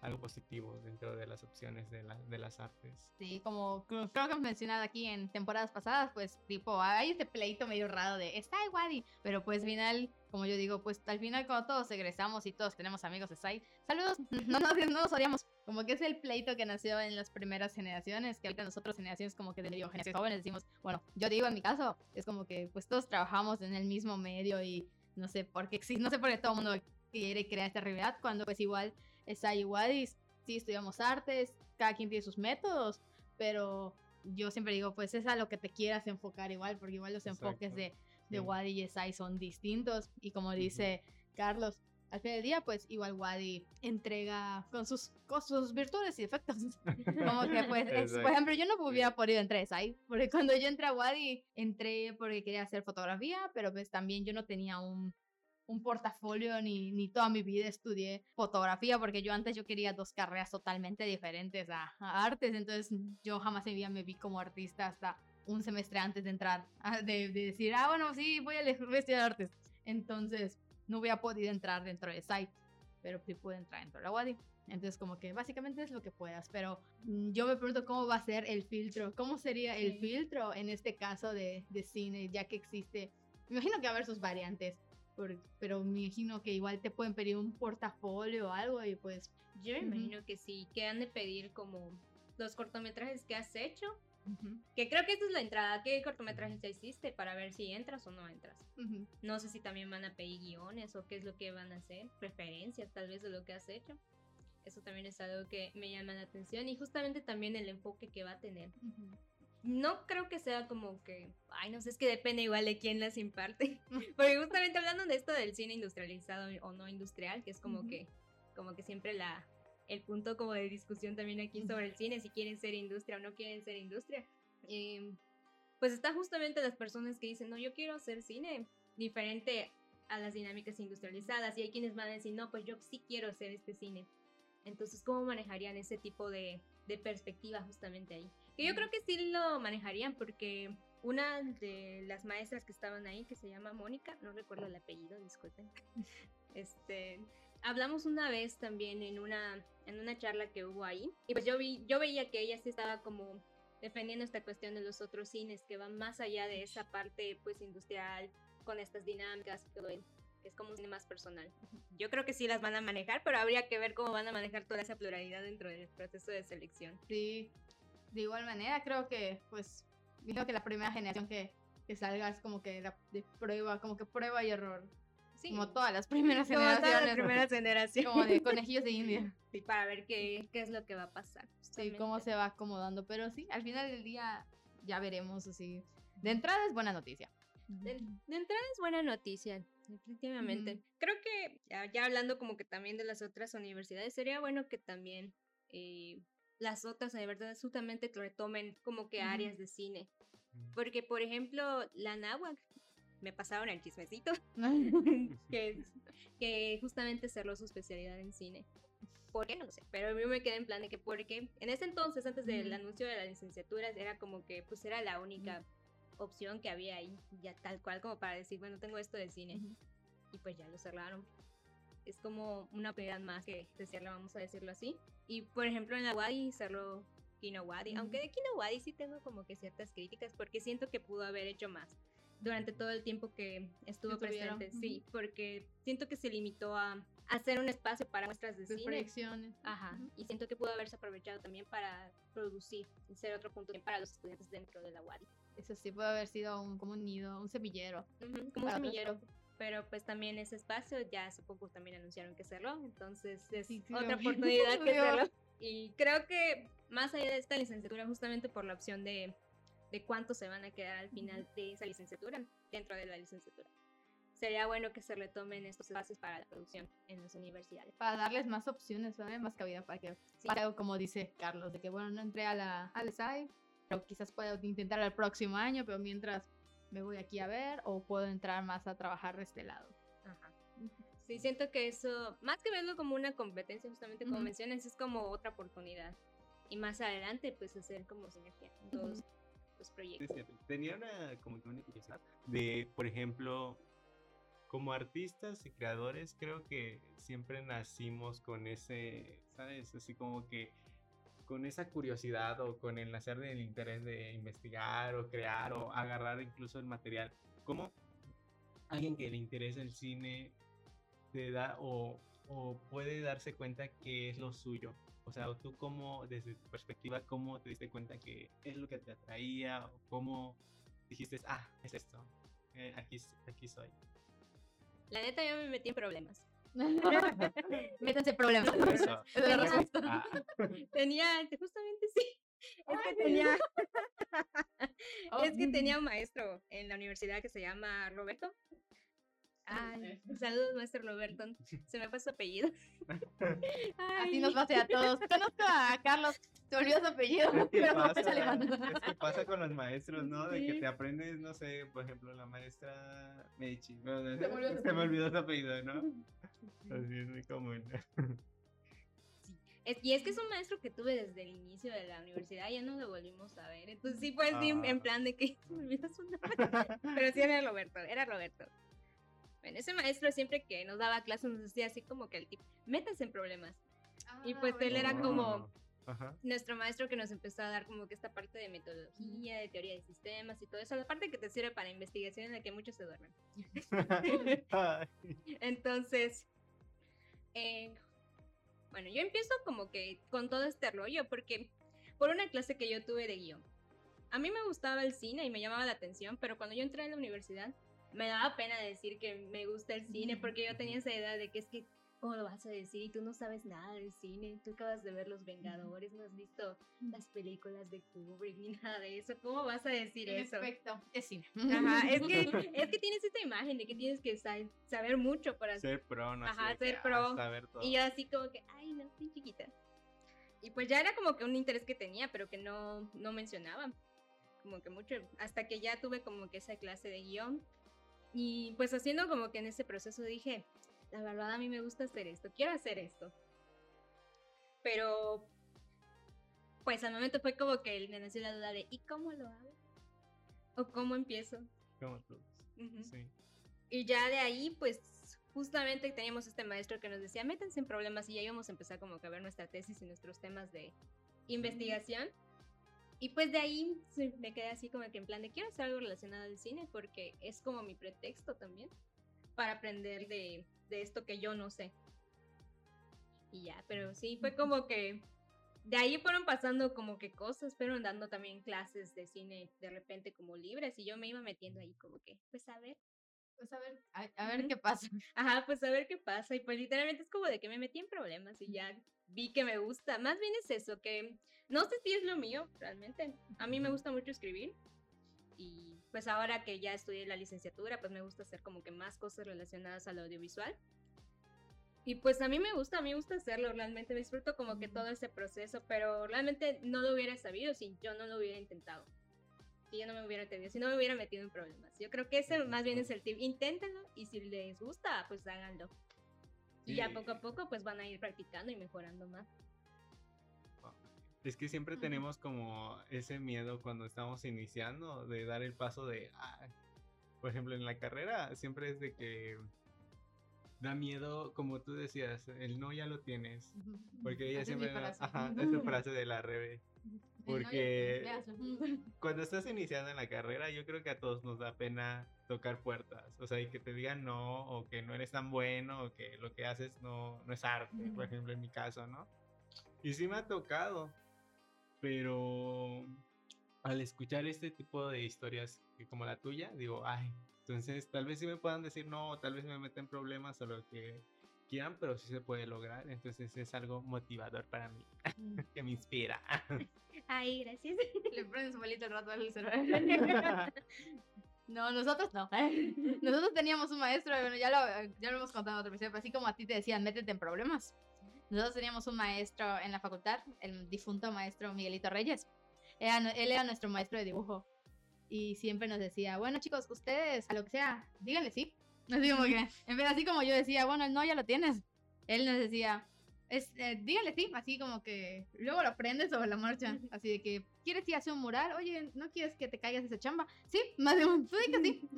S3: algo positivo dentro de las opciones de, la, de las artes.
S2: Sí, como creo que hemos mencionado aquí en temporadas pasadas, pues tipo, hay este pleito medio raro de está Wadi, pero pues final, como yo digo, pues al final cuando todos egresamos y todos tenemos amigos de Sai, saludos, no, no, no nos odiamos, como que es el pleito que nació en las primeras generaciones, que ahorita nosotros generaciones como que de generaciones jóvenes decimos, bueno, yo digo en mi caso, es como que pues todos trabajamos en el mismo medio y no sé por qué, no sé por qué todo el mundo quiere crear esta rivalidad cuando pues igual está igual y sí estudiamos artes, cada quien tiene sus métodos, pero yo siempre digo, pues es a lo que te quieras enfocar igual, porque igual los enfoques de, de Wadi y Esai son distintos y como dice Carlos, al fin del día, pues igual Wadi entrega con sus, con sus virtudes y defectos. Como que pues, por ejemplo, yo no hubiera podido entrar a Esai, porque cuando yo entré a Wadi, entré porque quería hacer fotografía, pero pues también yo no tenía un, un portafolio ni, ni toda mi vida estudié fotografía porque yo antes yo quería dos carreras totalmente diferentes a, artes, entonces yo jamás en vida me vi como artista hasta un semestre antes de entrar, de, decir, ah, bueno, sí, voy a, estudiar artes. Entonces no hubiera podido entrar dentro de site, pero sí pude entrar dentro de la WADI. Entonces, como que básicamente es lo que puedas, pero mm, yo me pregunto cómo va a ser el filtro, cómo sería el filtro en este caso de, de cine, ya que existe, me imagino que va a haber sus variantes, pero me imagino que igual te pueden pedir un portafolio o algo y pues...
S4: Yo me imagino que sí, que han de pedir como los cortometrajes que has hecho. Que creo que esta es la entrada. ¿Qué cortometrajes ya hiciste para ver si entras o no entras? No sé si también van a pedir guiones o qué es lo que van a hacer, preferencias tal vez de lo que has hecho. Eso también es algo que me llama la atención y justamente también el enfoque que va a tener no creo que sea como que, ay, no sé, es que depende igual de quién las imparte. Porque justamente hablando de esto del cine industrializado o no industrial, que es como que, como que siempre la, el punto como de discusión también aquí sobre el cine, si quieren ser industria o no quieren ser industria. Em, pues está justamente las personas que dicen, no, yo quiero hacer cine diferente a las dinámicas industrializadas y hay quienes van a decir, no, pues yo sí quiero hacer este cine. Entonces, ¿cómo manejarían ese tipo de, de perspectiva justamente ahí? Que yo creo que sí lo manejarían porque una de las maestras que estaban ahí, que se llama Mónica, no recuerdo el apellido, disculpen. Este, hablamos una vez también en una en una charla que hubo ahí y pues yo vi yo veía que ella sí estaba como defendiendo esta cuestión de los otros cines que van más allá de esa parte pues industrial con estas dinámicas y todo que es como un cine más personal. Yo creo que sí las van a manejar, pero habría que ver cómo van a manejar toda esa pluralidad dentro del proceso de selección.
S2: Sí, de igual manera, creo que, pues, creo que la primera generación que, que salga es como que de prueba, como que prueba y error. Sí. Como todas las primeras como generaciones. Todas las
S4: primeras generaciones.
S2: Como de conejillos de India.
S4: Sí, para ver qué, qué es lo que va a pasar.
S2: Sí, cómo se va acomodando. Pero sí, al final del día ya veremos así. De entrada es buena noticia.
S4: De, entrada es buena noticia, definitivamente. Creo que ya, hablando como que también de las otras universidades, sería bueno que también eh, las otras universidades justamente retomen como que áreas de cine. Mm. Porque, por ejemplo, la náhuac, me pasaron el chismecito, que, que justamente cerró su especialidad en cine. ¿Por qué? No lo sé. Pero a mí me quedé en plan de que porque en ese entonces, antes del anuncio de las licenciaturas, era como que pues era la única opción que había ahí, ya tal cual como para decir, bueno, tengo esto de cine. Y pues ya lo cerraron es como una oportunidad más que se cierra, vamos a decirlo así. Y por ejemplo en la Wadi cerró Kino Wadi, aunque de Kino Wadi sí tengo como que ciertas críticas porque siento que pudo haber hecho más durante todo el tiempo que estuvo presente, sí, porque siento que se limitó a hacer un espacio para muestras de, cine.
S2: Proyecciones.
S4: Ajá, y siento que pudo haberse aprovechado también para producir y ser otro punto para los estudiantes dentro de la Wadi.
S2: Eso sí puede haber sido un, como un nido, un semillero.
S4: como un semillero pero pues también ese espacio ya hace poco también anunciaron que cerró, entonces es otra oportunidad que cerró. Y creo que más allá de esta licenciatura, justamente por la opción de, de cuánto se van a quedar al final de esa licenciatura, dentro de la licenciatura. Sería bueno que se retomen estos espacios para la producción en las universidades.
S2: Para darles más opciones, más cabida para que, para, como dice Carlos, de que bueno, no entré a la, al SAI, pero quizás pueda intentar el próximo año, pero mientras me voy aquí a ver o puedo entrar más a trabajar de este lado. Ajá.
S4: Sí, siento que eso, más que verlo como una competencia, justamente como mencionas, es como otra oportunidad. Y más adelante, pues hacer como sinergia en todos los proyectos.
S3: Tenía una, como una curiosidad de, por ejemplo, como artistas y creadores creo que siempre nacimos con ese, ¿sabes? Así como que con esa curiosidad o con el nacer del interés de investigar o crear o agarrar incluso el material. ¿Cómo alguien que le interesa el cine te da o, o puede darse cuenta que es lo suyo? O sea, tú cómo, desde tu perspectiva, cómo te diste cuenta que es lo que te atraía o cómo dijiste, ah, es esto, eh, aquí, aquí soy.
S4: La neta, yo me metí en problemas.
S2: Métanse problemas.
S3: Ah.
S4: tenía, justamente sí. Es que tenía, es que tenía un maestro en la universidad que se llama Roberto. Ay, saludos, maestro Roberto. Se me fue su apellido.
S2: Así nos pasa a todos. Conozco a Carlos, te olvidó su apellido,
S3: ¿Qué pasa? Es que pasa con los maestros, ¿no? De que te aprendes, no sé, por ejemplo, la maestra Mechi. se, me olvidó su apellido, ¿no? Así es muy común.
S4: y es que es un maestro que tuve desde el inicio de la universidad, ya no lo volvimos a ver. Entonces sí fue así en ah. plan de que se me olvidó su nombre. Pero sí era Roberto, era Roberto. Bueno, ese maestro siempre que nos daba clases nos decía así como que el tipo, métase en problemas. y pues él era como nuestro maestro que nos empezó a dar como que esta parte de metodología, de teoría de sistemas y todo eso, la parte que te sirve para investigación en la que muchos se duermen. Entonces, eh, bueno, yo empiezo como que con todo este rollo porque por una clase que yo tuve de guion. A mí me gustaba el cine y me llamaba la atención, pero cuando yo entré en la universidad me daba pena decir que me gusta el cine porque yo tenía esa idea de que es que, ¿cómo lo vas a decir? Y tú no sabes nada del cine, tú acabas de ver Los Vengadores, no has visto las películas de Kubrick ni nada de eso, ¿cómo vas a decir eso?
S2: Perfecto, es cine.
S4: Ajá, es que, es que tienes esta imagen de que tienes que saber mucho para
S3: ser pro, no
S4: Ajá, ser pro. Y yo así como que, ay, no, estoy chiquita. Y pues ya era como que un interés que tenía, pero que no, no mencionaba como que mucho, hasta que ya tuve como que esa clase de guion y pues haciendo como que en ese proceso dije, la verdad a mí me gusta hacer esto, quiero hacer esto. Pero pues al momento fue como que me nació la duda de ¿y cómo lo hago? ¿O cómo empiezo?
S3: ¿Cómo sí.
S4: Y ya de ahí pues justamente teníamos este maestro que nos decía, métanse en problemas y ya íbamos a empezar como que a ver nuestra tesis y nuestros temas de investigación. Y pues de ahí me quedé así como que en plan de quiero hacer algo relacionado al cine porque es como mi pretexto también para aprender de, de esto que yo no sé. Y ya, pero sí, fue como que de ahí fueron pasando como que cosas, pero dando también clases de cine de repente como libres y yo me iba metiendo ahí como que, pues a ver.
S2: Pues a ver, a, ver qué pasa.
S4: Ajá, pues a ver qué pasa. Y pues literalmente es como de que me metí en problemas y ya vi que me gusta. Más bien es eso, que no sé si es lo mío, realmente. A mí me gusta mucho escribir. Y pues ahora que ya estudié la licenciatura, pues me gusta hacer como que más cosas relacionadas al audiovisual. Y pues a mí me gusta, a mí me gusta hacerlo, realmente me disfruto como que todo ese proceso, pero realmente no lo hubiera sabido si yo no lo hubiera intentado. Si yo no me hubiera tenido, si no me hubiera metido en problemas. Yo creo que ese más bien es el tip. Inténtenlo y si les gusta, pues háganlo. Y ya poco a poco pues van a ir practicando y mejorando más.
S3: Es que siempre tenemos como ese miedo cuando estamos iniciando de dar el paso de, por ejemplo, en la carrera siempre es de que da miedo, como tú decías, el no ya lo tienes. Porque ella siempre, ajá, esa frase de la Rebe. Porque cuando estás iniciando en la carrera, yo creo que a todos nos da pena tocar puertas. O sea, y que te digan no, o que no eres tan bueno, o que lo que haces no, no es arte, por ejemplo, en mi caso, ¿no? Y sí me ha tocado. Pero al escuchar este tipo de historias como la tuya, digo, ay, entonces tal vez sí me puedan decir no, tal vez me meten problemas o lo que quieran, pero sí se puede lograr. Entonces es algo motivador para mí, que me inspira.
S4: Ay, gracias.
S2: Le pones un malito el rato al cerebro. No, nosotros no. Nosotros teníamos un maestro, bueno, ya lo, ya lo hemos contado en otro episodio, así como a ti te decían, métete en problemas. Nosotros teníamos un maestro en la facultad, el difunto maestro Miguelito Reyes. él era nuestro maestro de dibujo. Y siempre nos decía, bueno chicos, ustedes, a lo que sea, díganle sí. Así como que, en vez así como yo decía, bueno, no, ya lo tienes. Él nos decía, es, eh, díganle sí, así como que luego lo aprendes sobre la marcha. Así de que, ¿quieres ir a hacer un mural? Oye, ¿no quieres que te caigas esa chamba? Sí, más de un, tú sí.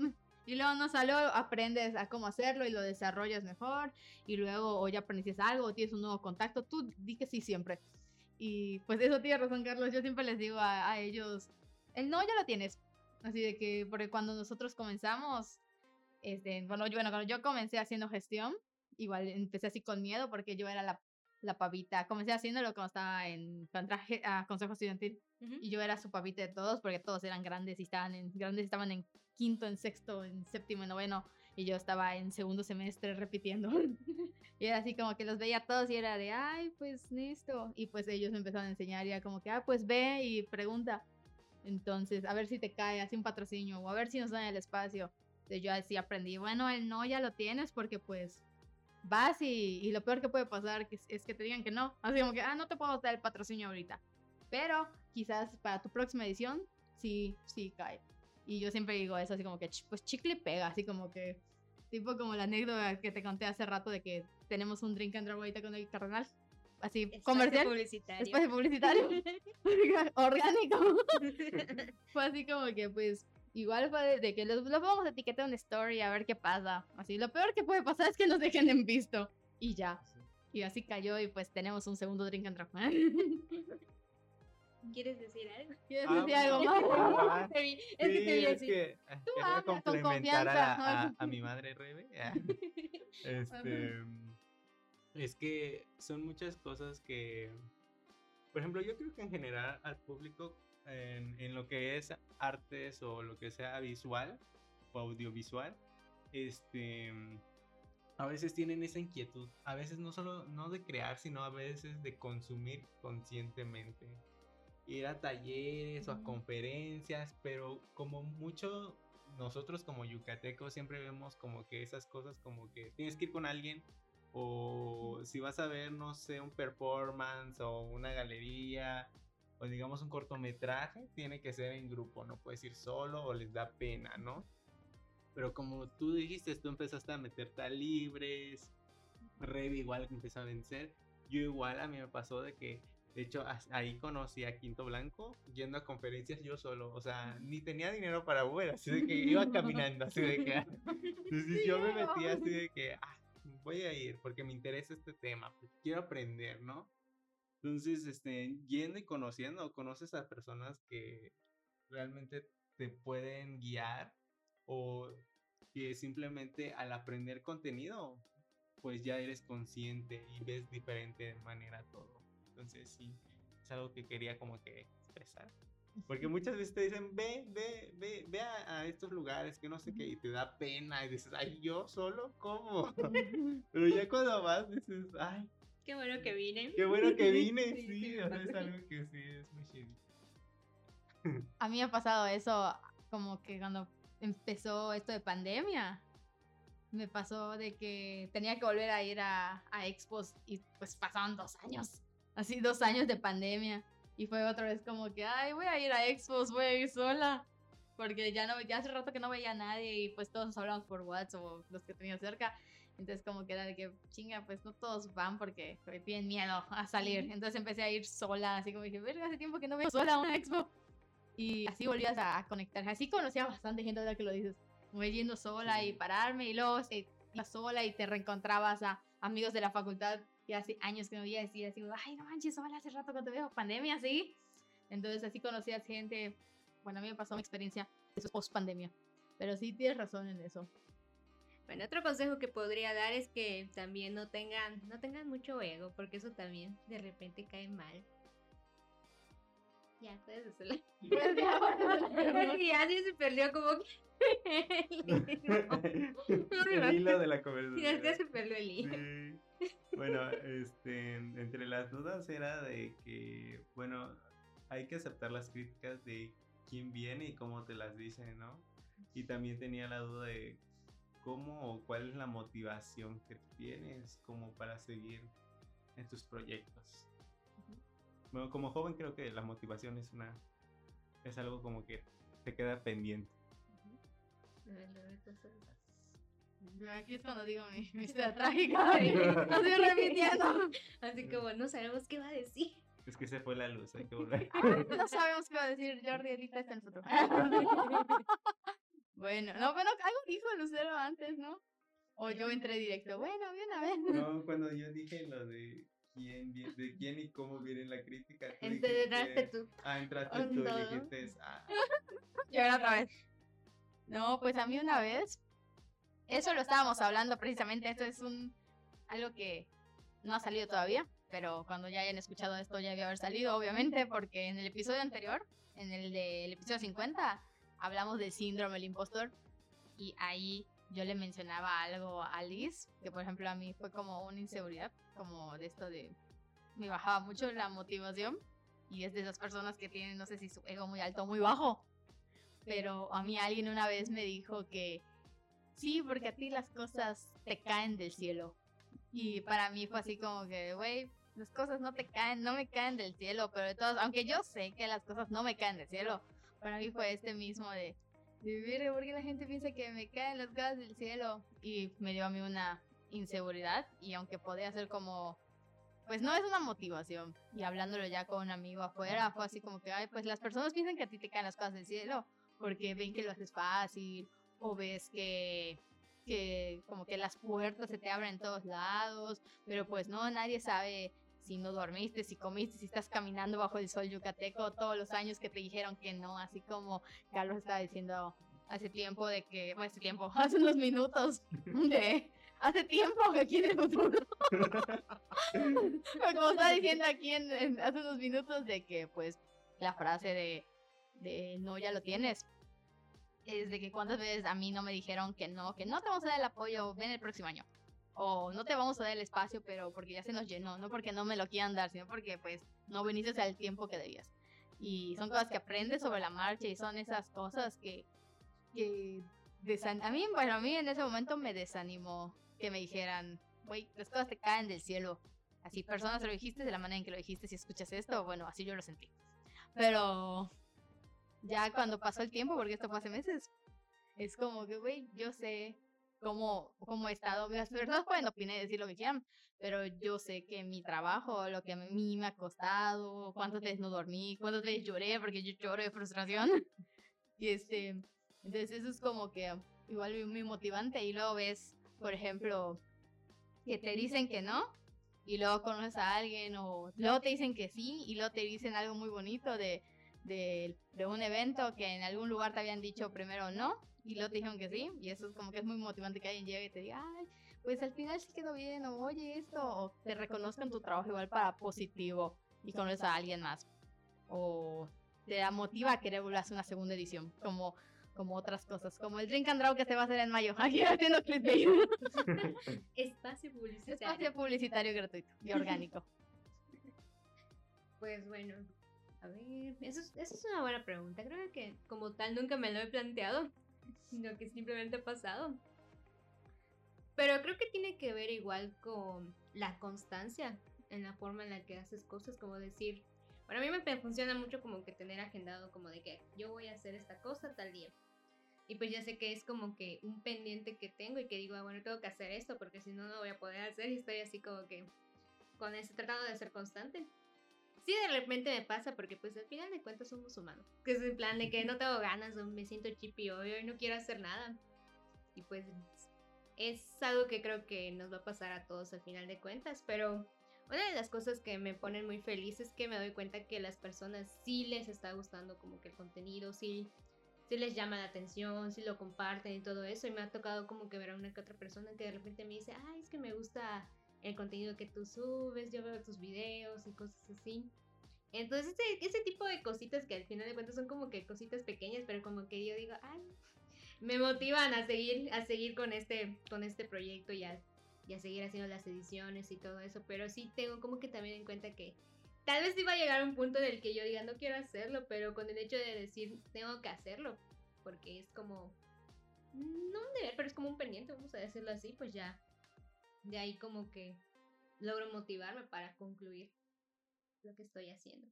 S2: Y luego no salió, aprendes a cómo hacerlo y lo desarrollas mejor. Y luego o ya aprendiste algo o tienes un nuevo contacto. Tú di que sí siempre. Y pues eso tiene razón, Carlos. Yo siempre les digo a, a ellos, el no ya lo tienes. Así de que, porque cuando nosotros comenzamos, este, bueno, yo, bueno, cuando yo comencé haciendo gestión, igual empecé así con miedo porque yo era la, la pavita. Comencé haciéndolo cuando estaba en cuando entré a consejo estudiantil y yo era su pavita de todos porque todos eran grandes y estaban en grandes estaban en quinto, en sexto, en séptimo, en noveno y yo estaba en segundo semestre repitiendo. y era así como que los veía a todos y era de, ay, pues listo. Y pues ellos me empezaron a enseñar y era como que, ah, pues ve y pregunta. Entonces, a ver si te cae así un patrocinio o a ver si nos dan el espacio. Entonces yo así aprendí, bueno, el no ya lo tienes porque pues vas y, y lo peor que puede pasar es, es, que te digan que no. Así como que, ah, no te puedo dar el patrocinio ahorita. Pero quizás para tu próxima edición sí, sí cae. Y yo siempre digo eso así como que, pues chicle pega, así como que, tipo como la anécdota que te conté hace rato de que tenemos un drink and drive ahorita con el carnal así
S4: Espacio
S2: comercial.
S4: publicitario.
S2: Espacio publicitario. Orgánico. fue así como que, pues, igual fue de, de que los, los vamos a etiquetar una story a ver qué pasa. Así, lo peor que puede pasar es que nos dejen en visto. Y ya. Y así cayó y pues tenemos un segundo drink and drive.
S4: ¿Quieres decir algo?
S2: ¿Quieres
S3: Ah,
S2: decir algo más?
S3: Ah,
S4: es que
S3: Sí,
S4: te vi
S3: es
S4: así.
S3: que
S2: Tú
S3: quería
S2: habla con
S3: complementar a,
S2: confianza.
S3: a- a mi madre Rebe. ah, Este, es que son muchas cosas que, por ejemplo, yo creo que en general al público en, en lo que es artes o lo que sea visual o audiovisual, este, a veces tienen esa inquietud, a veces no solo no de crear, sino a veces de consumir conscientemente. Ir a talleres o a
S2: Ujú.
S3: conferencias, pero como mucho nosotros como yucatecos siempre vemos como que esas cosas como que tienes que ir con alguien o si vas a ver, no sé, un performance o una galería o digamos un cortometraje, tiene que ser en grupo, no puedes ir solo o les da pena, ¿no? Pero como tú dijiste, tú empezaste a meterte a libres, Rev igual que empezó a vencer, yo igual a mí me pasó de que, de hecho, ahí conocí a Quinto Blanco yendo a conferencias yo solo, o sea, ni tenía dinero para Uber, así de que iba caminando, así de que... Entonces yo me metí así de que, ah, voy a ir porque me interesa este tema, pues, quiero aprender, ¿no? Entonces, este, yendo y conociendo, conoces a personas que realmente te pueden guiar o que simplemente al aprender contenido, pues ya eres consciente y ves diferente de manera todo. Entonces, sí, es algo que quería como que expresar. Porque muchas veces te dicen, ve, ve, ve, ve a, a estos lugares que no sé qué, y te da pena y dices, ay, yo solo, ¿cómo? Pero ya cuando vas dices, ay,
S4: Qué bueno que vine.
S3: qué bueno que vine,
S4: Sí,
S3: sí,
S4: sí,
S3: o sea, es algo que sí, es muy chido.
S2: A mí me ha pasado eso como que cuando empezó esto de pandemia. Me pasó de que tenía que volver a ir a, a expos y pues pasaron dos años. Así dos años de pandemia. Y fue otra vez como que, ay, voy a ir a expos, voy a ir sola. Porque ya no, ya hace rato que no veía a nadie y pues todos nos hablamos por WhatsApp o los que tenía cerca. Entonces como que era de que, chinga, pues no todos van porque tienen miedo a salir. Entonces empecé a ir sola, así como dije, verga, hace tiempo que no veo sola a una expo. Y así volvías a, conectar. Así conocía bastante gente ahora que lo dices. Voy yendo sola y pararme y luego eh, ibas sola y te reencontrabas a amigos de la facultad que hace años que no veías y así, ay, no manches, sola hace rato que te veo, pandemia, sí. Entonces así conocías gente. Bueno, a mí me pasó mi experiencia eso es post pandemia. Pero sí tienes razón en eso.
S4: Bueno, otro consejo que podría dar es que también no tengan, no tengan mucho ego, porque eso también de repente cae mal. Ya, puedes hacerlo.
S2: Pues ya, bueno,
S4: se perdió como que el hilo.
S3: El hilo de la conversación.
S4: ya se perdió el hilo.
S3: Sí. Bueno, este, entre las dudas era de que, bueno, hay que aceptar las críticas de quién viene y cómo te las dice, ¿no? Y también tenía la duda de cómo o cuál es la motivación que tienes como para seguir en tus proyectos. Bueno, como joven creo que la motivación es una es algo como que te queda pendiente.
S4: Luego cosas.
S2: Aquí es cuando digo mi, mi historia trágica. Lo estoy repitiendo.
S4: Así como no sabemos qué va a decir.
S3: Es que se fue la luz, hay que volver.
S2: No sabemos qué va a decir Jordi, ahorita está en nosotros. Bueno, no, bueno, algo dijo Lucero antes, ¿no? O yo entré directo, bueno, bien, a ver.
S3: No, cuando yo dije lo de quién, de quién y cómo viene la crítica.
S2: Entraste tú.
S3: Ah, entraste tú y dijiste, ah.
S2: Y ahora otra vez. No, pues a mí una vez, eso lo estábamos hablando precisamente, esto es un, algo que no ha salido todavía, pero cuando ya hayan escuchado esto ya debe haber salido, obviamente, porque en el episodio anterior, en el del episodio 50, hablamos del síndrome del impostor y ahí yo le mencionaba algo a Liz, que por ejemplo a mí fue como una inseguridad, como de esto de... Me bajaba mucho la motivación y es de esas personas que tienen, no sé si su ego muy alto o muy bajo, pero a mí alguien una vez me dijo que sí, porque a ti las cosas te caen del cielo. Y para mí fue así como que, güey, las cosas no te caen, no me caen del cielo, pero de todos, aunque yo sé que las cosas no me caen del cielo, para mí fue este mismo de, vivir, porque la gente piensa que me caen las cosas del cielo. Y me dio a mí una inseguridad y aunque podía ser como, pues no es una motivación. Y hablándolo ya con un amigo afuera, fue así como que, ay, pues las personas piensan que a ti te caen las cosas del cielo porque ven que lo haces fácil o ves que que como que las puertas se te abren en todos lados, pero pues no, nadie sabe si no dormiste, si comiste, si estás caminando bajo el sol yucateco, todos los años que te dijeron que no, así como Carlos estaba diciendo hace tiempo de que, bueno, hace tiempo, hace unos minutos de, hace tiempo que aquí en el futuro, como estaba diciendo aquí en, hace unos minutos de que pues la frase de, de no ya lo tienes, es de que cuántas veces a mí no me dijeron que no, que no te vamos a dar el apoyo, ven el próximo año o no te vamos a dar el espacio, pero porque ya se nos llenó, no porque no me lo quieran dar, sino porque pues no viniste al tiempo que debías. Y son cosas que aprendes sobre la marcha y son esas cosas que, que a mí, bueno, a mí en ese momento me desanimó que me dijeran, güey, las cosas te caen del cielo. Así personas lo dijiste de la manera en que lo dijiste, si escuchas esto, bueno, así yo lo sentí. Pero ya cuando pasó el tiempo, porque esto fue hace meses, es como que, güey, yo sé cómo he estado. Las personas pueden opinar y decir lo que quieran, pero yo sé que mi trabajo, lo que a mí me ha costado, cuántas veces no dormí, cuántas veces lloré, porque yo lloro de frustración. y este, entonces eso es como que igual muy motivante. Y luego ves, por ejemplo, que te dicen que no, y luego conoces a alguien, o luego te dicen que sí, y luego te dicen algo muy bonito de, de, de un evento que en algún lugar te habían dicho primero no, y te dijeron que sí, y eso es como que es muy motivante que alguien llegue y te diga, ay, pues al final sí quedó bien, o oye esto, o te reconozcan tu trabajo igual para positivo y conoces a alguien más, o te da motiva a querer volver a hacer una segunda edición, como, como otras cosas, como el Drink and Draw que se va a hacer en mayo, aquí haciendo clickbait.
S4: Espacio publicitario.
S2: Espacio publicitario gratuito y orgánico.
S4: Pues bueno, a ver, eso, eso es una buena pregunta. Creo que como tal nunca me lo he planteado sino que simplemente ha pasado. Pero creo que tiene que ver igual con la constancia en la forma en la que haces cosas, como decir, para mí me funciona mucho como que tener agendado como de que yo voy a hacer esta cosa tal día. Y pues ya sé que es como que un pendiente que tengo y que digo, ah, bueno, tengo que hacer esto porque si no, no voy a poder hacer y estoy así como que con eso tratando de ser constante. Sí, de repente me pasa porque pues al final de cuentas somos humanos. Que es en plan de que no tengo ganas, me siento chippy hoy, hoy no quiero hacer nada. Y pues es algo que creo que nos va a pasar a todos al final de cuentas, pero una de las cosas que me ponen muy feliz es que me doy cuenta que las personas sí les está gustando como que el contenido, sí, sí les llama la atención, sí lo comparten y todo eso. Y me ha tocado como que ver a una que otra persona que de repente me dice, ay, es que me gusta el contenido que tú subes, yo veo tus videos y cosas así. Entonces, ese, tipo de cositas que al final de cuentas son como que cositas pequeñas, pero como que yo digo, ay, me motivan a seguir, a seguir con este, con este proyecto y a, y a seguir haciendo las ediciones y todo eso. Pero sí tengo como que también en cuenta que tal vez iba a llegar un punto en el que yo diga, no quiero hacerlo, pero con el hecho de decir, tengo que hacerlo, porque es como, no un deber, pero es como un pendiente, vamos a decirlo así, pues ya de ahí como que logro motivarme para concluir lo que estoy haciendo.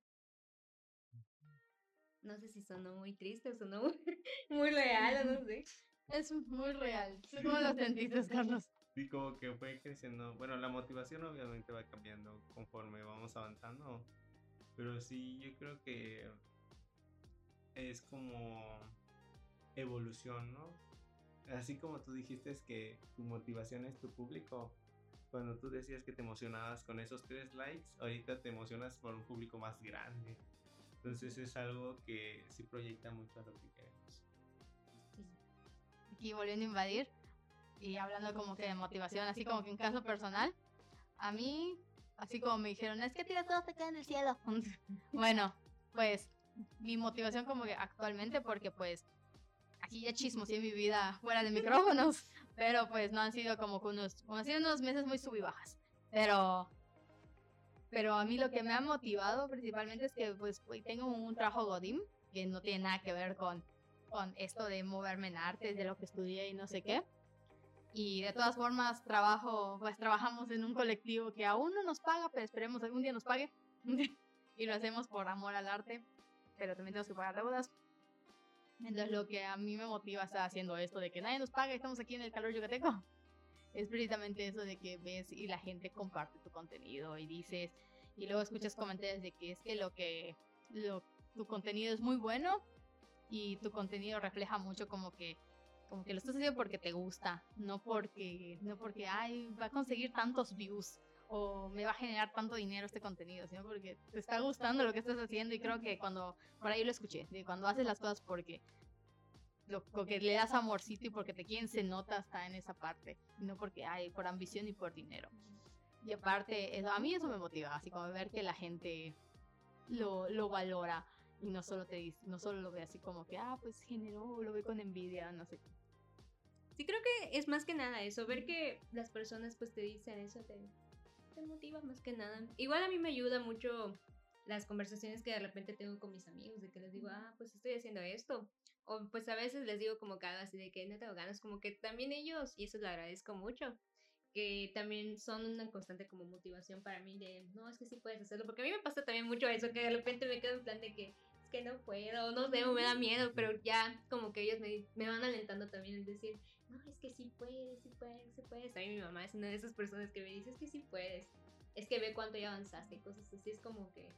S4: No sé si sonó muy triste o sonó muy, muy real o no sé.
S2: Es muy real. ¿Cómo lo sentiste, Carlos?
S3: Sí, como que fue creciendo. Bueno, la motivación obviamente va cambiando conforme vamos avanzando. Pero sí, yo creo que es como evolución, ¿no? Así como tú dijiste que tu motivación es tu público, cuando tú decías que te emocionabas con esos tres likes, ahorita te emocionas por un público más grande. Entonces es algo que sí proyecta mucho a lo que queremos.
S2: Aquí volviendo a invadir y hablando como que de motivación, así como que en caso personal, a mí, así como me dijeron, es que tira todo te queda en el cielo. bueno, pues mi motivación como que actualmente, porque pues aquí ya chismos en mi vida fuera de micrófonos, pero pues no han sido como unos, han sido unos meses muy sub y bajas. Pero, pero a mí lo que me ha motivado principalmente es que pues tengo un trabajo Godín que no tiene nada que ver con, con esto de moverme en artes, de lo que estudié y no sé qué. Y de todas formas trabajo, pues trabajamos en un colectivo que aún no nos paga, pero esperemos algún día nos pague. y lo hacemos por amor al arte, pero también tenemos que pagar deudas. Entonces lo que a mí me motiva estar haciendo esto de que nadie nos paga, estamos aquí en el calor yucateco, es precisamente eso de que ves y la gente comparte tu contenido y dices, y luego escuchas comentarios de que es que lo que lo, tu contenido es muy bueno y tu contenido refleja mucho como que como que lo estás haciendo porque te gusta, no porque no porque ay, va a conseguir tantos views o me va a generar tanto dinero este contenido, sino porque te está gustando lo que estás haciendo y creo que cuando, por ahí lo escuché, de cuando haces las cosas porque lo, que le das amorcito y porque te quieren se nota hasta en esa parte, no porque hay por ambición y por dinero. Y aparte, a mí eso me motiva, así como ver que la gente lo, lo valora y no solo te no solo lo ve así como que, ah, pues generó, lo ve con envidia, no sé.
S4: Sí, creo que es más que nada eso, ver que las personas pues te dicen eso, te, te motiva más que nada. Igual a mí me ayuda mucho las conversaciones que de repente tengo con mis amigos, de que les digo, ah, pues estoy haciendo esto. O pues a veces les digo como cada así de que no tengo ganas, como que también ellos, y eso lo agradezco mucho, que también son una constante como motivación para mí de, no, es que sí puedes hacerlo, porque a mí me pasa también mucho eso, que de repente me quedo en plan de que es que no puedo, no sé, me da miedo, pero ya que ellos me, me van alentando también en decir, no, es que sí puedes, sí puedes, sí puedes. A mí mi mamá es una de esas personas que me dice, es que sí puedes. Es que ve cuánto ya avanzaste y cosas así. Es como que,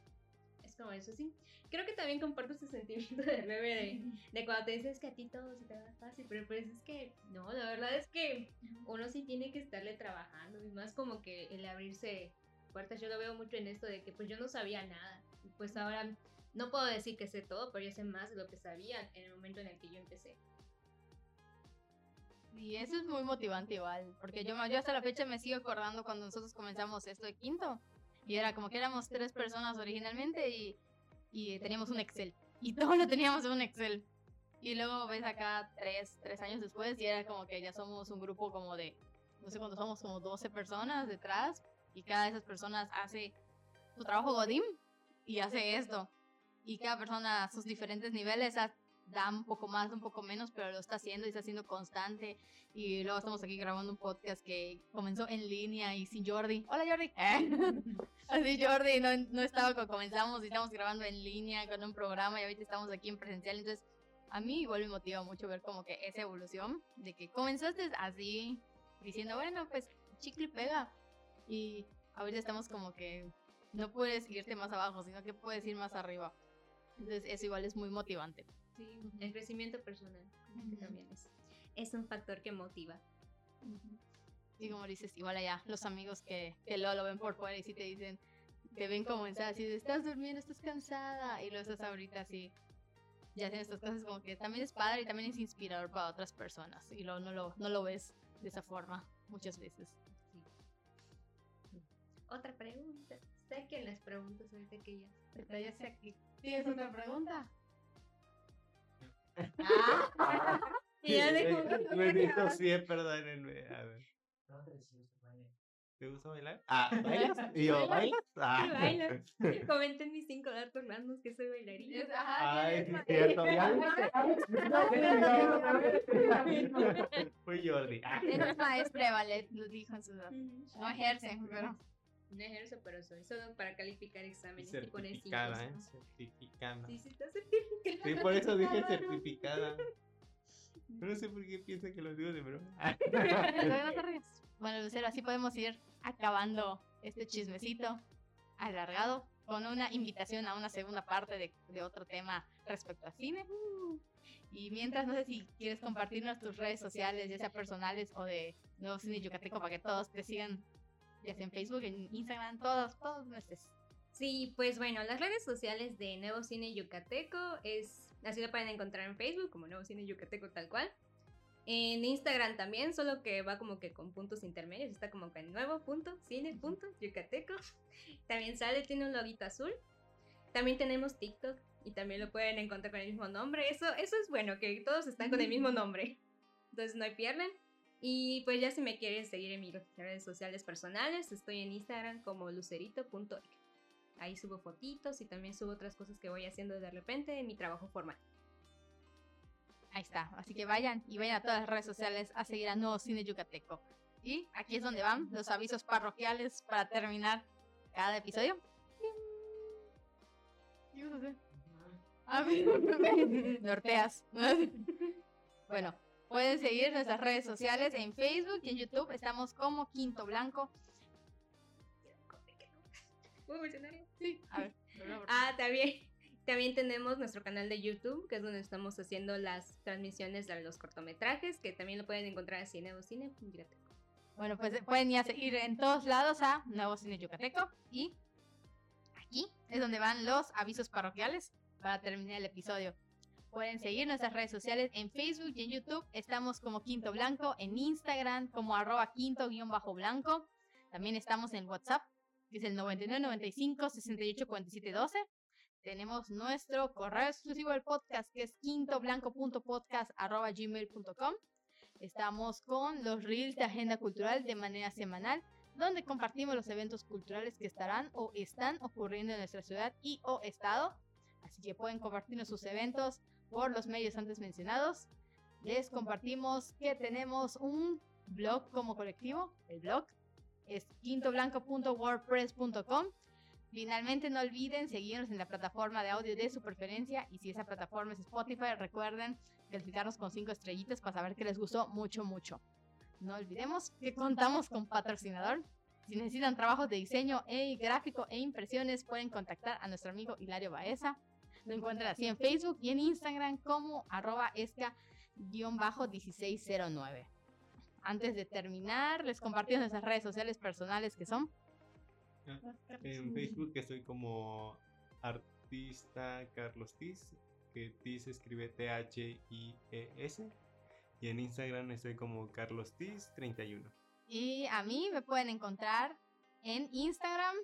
S4: es como eso, sí. Creo que también comparto ese sentimiento de bebé de, de cuando te dices que a ti todo se te va fácil, pero pues es que, no, la verdad es que uno sí tiene que estarle trabajando y más como que el abrirse puertas. Yo lo veo mucho en esto de que pues yo no sabía nada. Pues ahora no puedo decir que sé todo, pero ya sé más de lo que sabía en el momento en el que yo empecé.
S2: Y eso es muy motivante igual, porque yo, yo hasta la fecha me sigo acordando cuando nosotros comenzamos esto de quinto. Y era como que éramos tres personas originalmente y, y teníamos un Excel. Y todo lo teníamos en un Excel. Y luego ves acá tres, tres años después y era como que ya somos un grupo como de, no sé cuántos somos, como 12 personas detrás. Y cada de esas personas hace su trabajo Godín y hace esto. Y cada persona a sus diferentes niveles da un poco más, un poco menos, pero lo está haciendo y está haciendo constante. Y luego estamos aquí grabando un podcast que comenzó en línea y sin Jordi. Hola Jordi. Así Jordi no, no estaba cuando comenzamos y estamos grabando en línea con un programa y ahorita estamos aquí en presencial. Entonces, a mí igual me motiva mucho ver como que esa evolución de que comenzaste así, diciendo, bueno, pues chicle pega. Y ahorita estamos como que no puedes irte más abajo, sino que puedes ir más arriba. Entonces, eso igual es muy motivante.
S4: Sí, el crecimiento personal también es, es, un factor que motiva.
S2: Y como dices, igual allá, los amigos que, que luego lo ven por fuera y si te dicen, te ven como en así, estás durmiendo, estás cansada, y lo estás ahorita así, ya hacen estas cosas como que también es padre y también es inspirador para otras personas, y luego no lo, no lo ves de esa forma muchas veces.
S4: Otra pregunta. Sé que las preguntas ahorita que ya.
S2: Ya sé aquí. ¿Tienes otra pregunta?
S3: Ah. y ya dejó. Me dijo sí, perdónenme. A ver. ¿Te gusta bailar? Ah, ¿bailas? ¿Y yo, ¿bailas? Ah.
S4: Bailo. Comenten mis cinco datos randoms que soy bailarina.
S3: Ay, es cierto. Fui Jordi.
S2: Es maestra de ballet, lo dijo en su No ejerce, pero...
S4: No ejerzo, pero soy solo para calificar exámenes
S3: y poner Certificada, ¿eh? Certificada.
S4: Sí, sí, está certificada.
S3: Sí, por eso dije certificada. No sé por qué piensa que lo digo de broma.
S2: bueno, Lucero, así podemos ir acabando este chismecito alargado con una invitación a una segunda parte de, de otro tema respecto a cine. Y mientras, no sé si quieres compartirnos tus redes sociales, ya sea personales o de Nuevo Cine Yucateco, para que todos te sigan, ya sea en Facebook, en Instagram, todos, todos nuestros.
S4: Sí, pues bueno, las redes sociales de Nuevo Cine Yucateco es, así lo pueden encontrar en Facebook como Nuevo Cine Yucateco tal cual. En Instagram también, solo que va como que con puntos intermedios, está como que en nuevo punto, cine punto, yucateco. También sale, tiene un loguito azul. También tenemos TikTok y también lo pueden encontrar con el mismo nombre. Eso, eso es bueno, que todos están con el mismo nombre. Entonces no hay pierden. Y pues ya si me quieren seguir en mis redes sociales personales, estoy en Instagram como lucerito.ec. Ahí subo fotitos y también subo otras cosas que voy haciendo de repente en mi trabajo formal.
S2: Ahí está. Así que vayan y vayan a todas las redes sociales a seguir a Nuevo Cine Yucateco. Y aquí es donde van los avisos parroquiales para terminar cada episodio. ¿Qué vas a hacer? Norteas. bueno, pueden seguir nuestras redes sociales en Facebook y en YouTube. Estamos como Quinto Blanco.
S4: ¿Puedo mencionarlo?
S2: Sí, a ver.
S4: Ah, también. También tenemos nuestro canal de YouTube, que es donde estamos haciendo las transmisiones de los cortometrajes, que también lo pueden encontrar así en Nuevo Cine
S2: Bueno, pues pueden ir a seguir en todos lados a Nuevo Cine Yucateco. Y aquí es donde van los avisos parroquiales para terminar el episodio. Pueden seguir nuestras redes sociales en Facebook y en YouTube. Estamos como Quinto Blanco, en Instagram como arroba quinto-blanco. También estamos en WhatsApp, que es el 9995 68 tenemos nuestro correo exclusivo del podcast, que es quintoblanco.podcast.gmail.com. Estamos con los reels de Agenda Cultural de manera semanal, donde compartimos los eventos culturales que estarán o están ocurriendo en nuestra ciudad y o estado. Así que pueden compartirnos sus eventos por los medios antes mencionados. Les compartimos que tenemos un blog como colectivo. El blog es quintoblanco.wordpress.com Finalmente, no olviden seguirnos en la plataforma de audio de su preferencia y si esa plataforma es Spotify, recuerden calificarnos con 5 estrellitas para saber que les gustó mucho, mucho. No olvidemos que contamos con patrocinador. Si necesitan trabajos de diseño e gráfico e impresiones, pueden contactar a nuestro amigo Hilario Baeza. Lo encuentran así en Facebook y en Instagram como arroba esca-1609. Antes de terminar, les compartimos nuestras redes sociales personales que son
S3: en Facebook estoy como artista Carlos Tiz, que Tiz escribe T-H-I-E-S. Y en Instagram estoy como Carlos Tiz 31.
S2: Y a mí me pueden encontrar en Instagram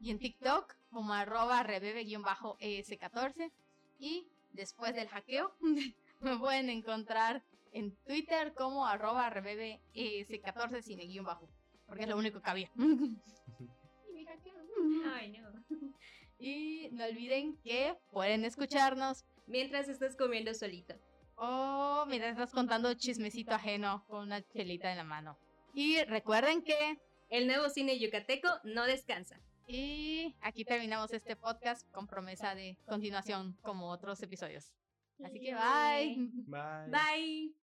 S2: y en TikTok como arroba rebebe-es14. Y después del hackeo me pueden encontrar en Twitter como arroba rebebe-es14 sin el guion bajo. Porque es lo único que había.
S4: Ay, no.
S2: Y no olviden que pueden escucharnos
S4: mientras estás comiendo solito.
S2: O mientras estás contando chismecito ajeno con una chelita en la mano. Y recuerden que
S4: el nuevo cine yucateco no descansa.
S2: Y aquí terminamos este podcast con promesa de continuación como otros episodios. Así que bye.
S3: Bye.
S4: Bye.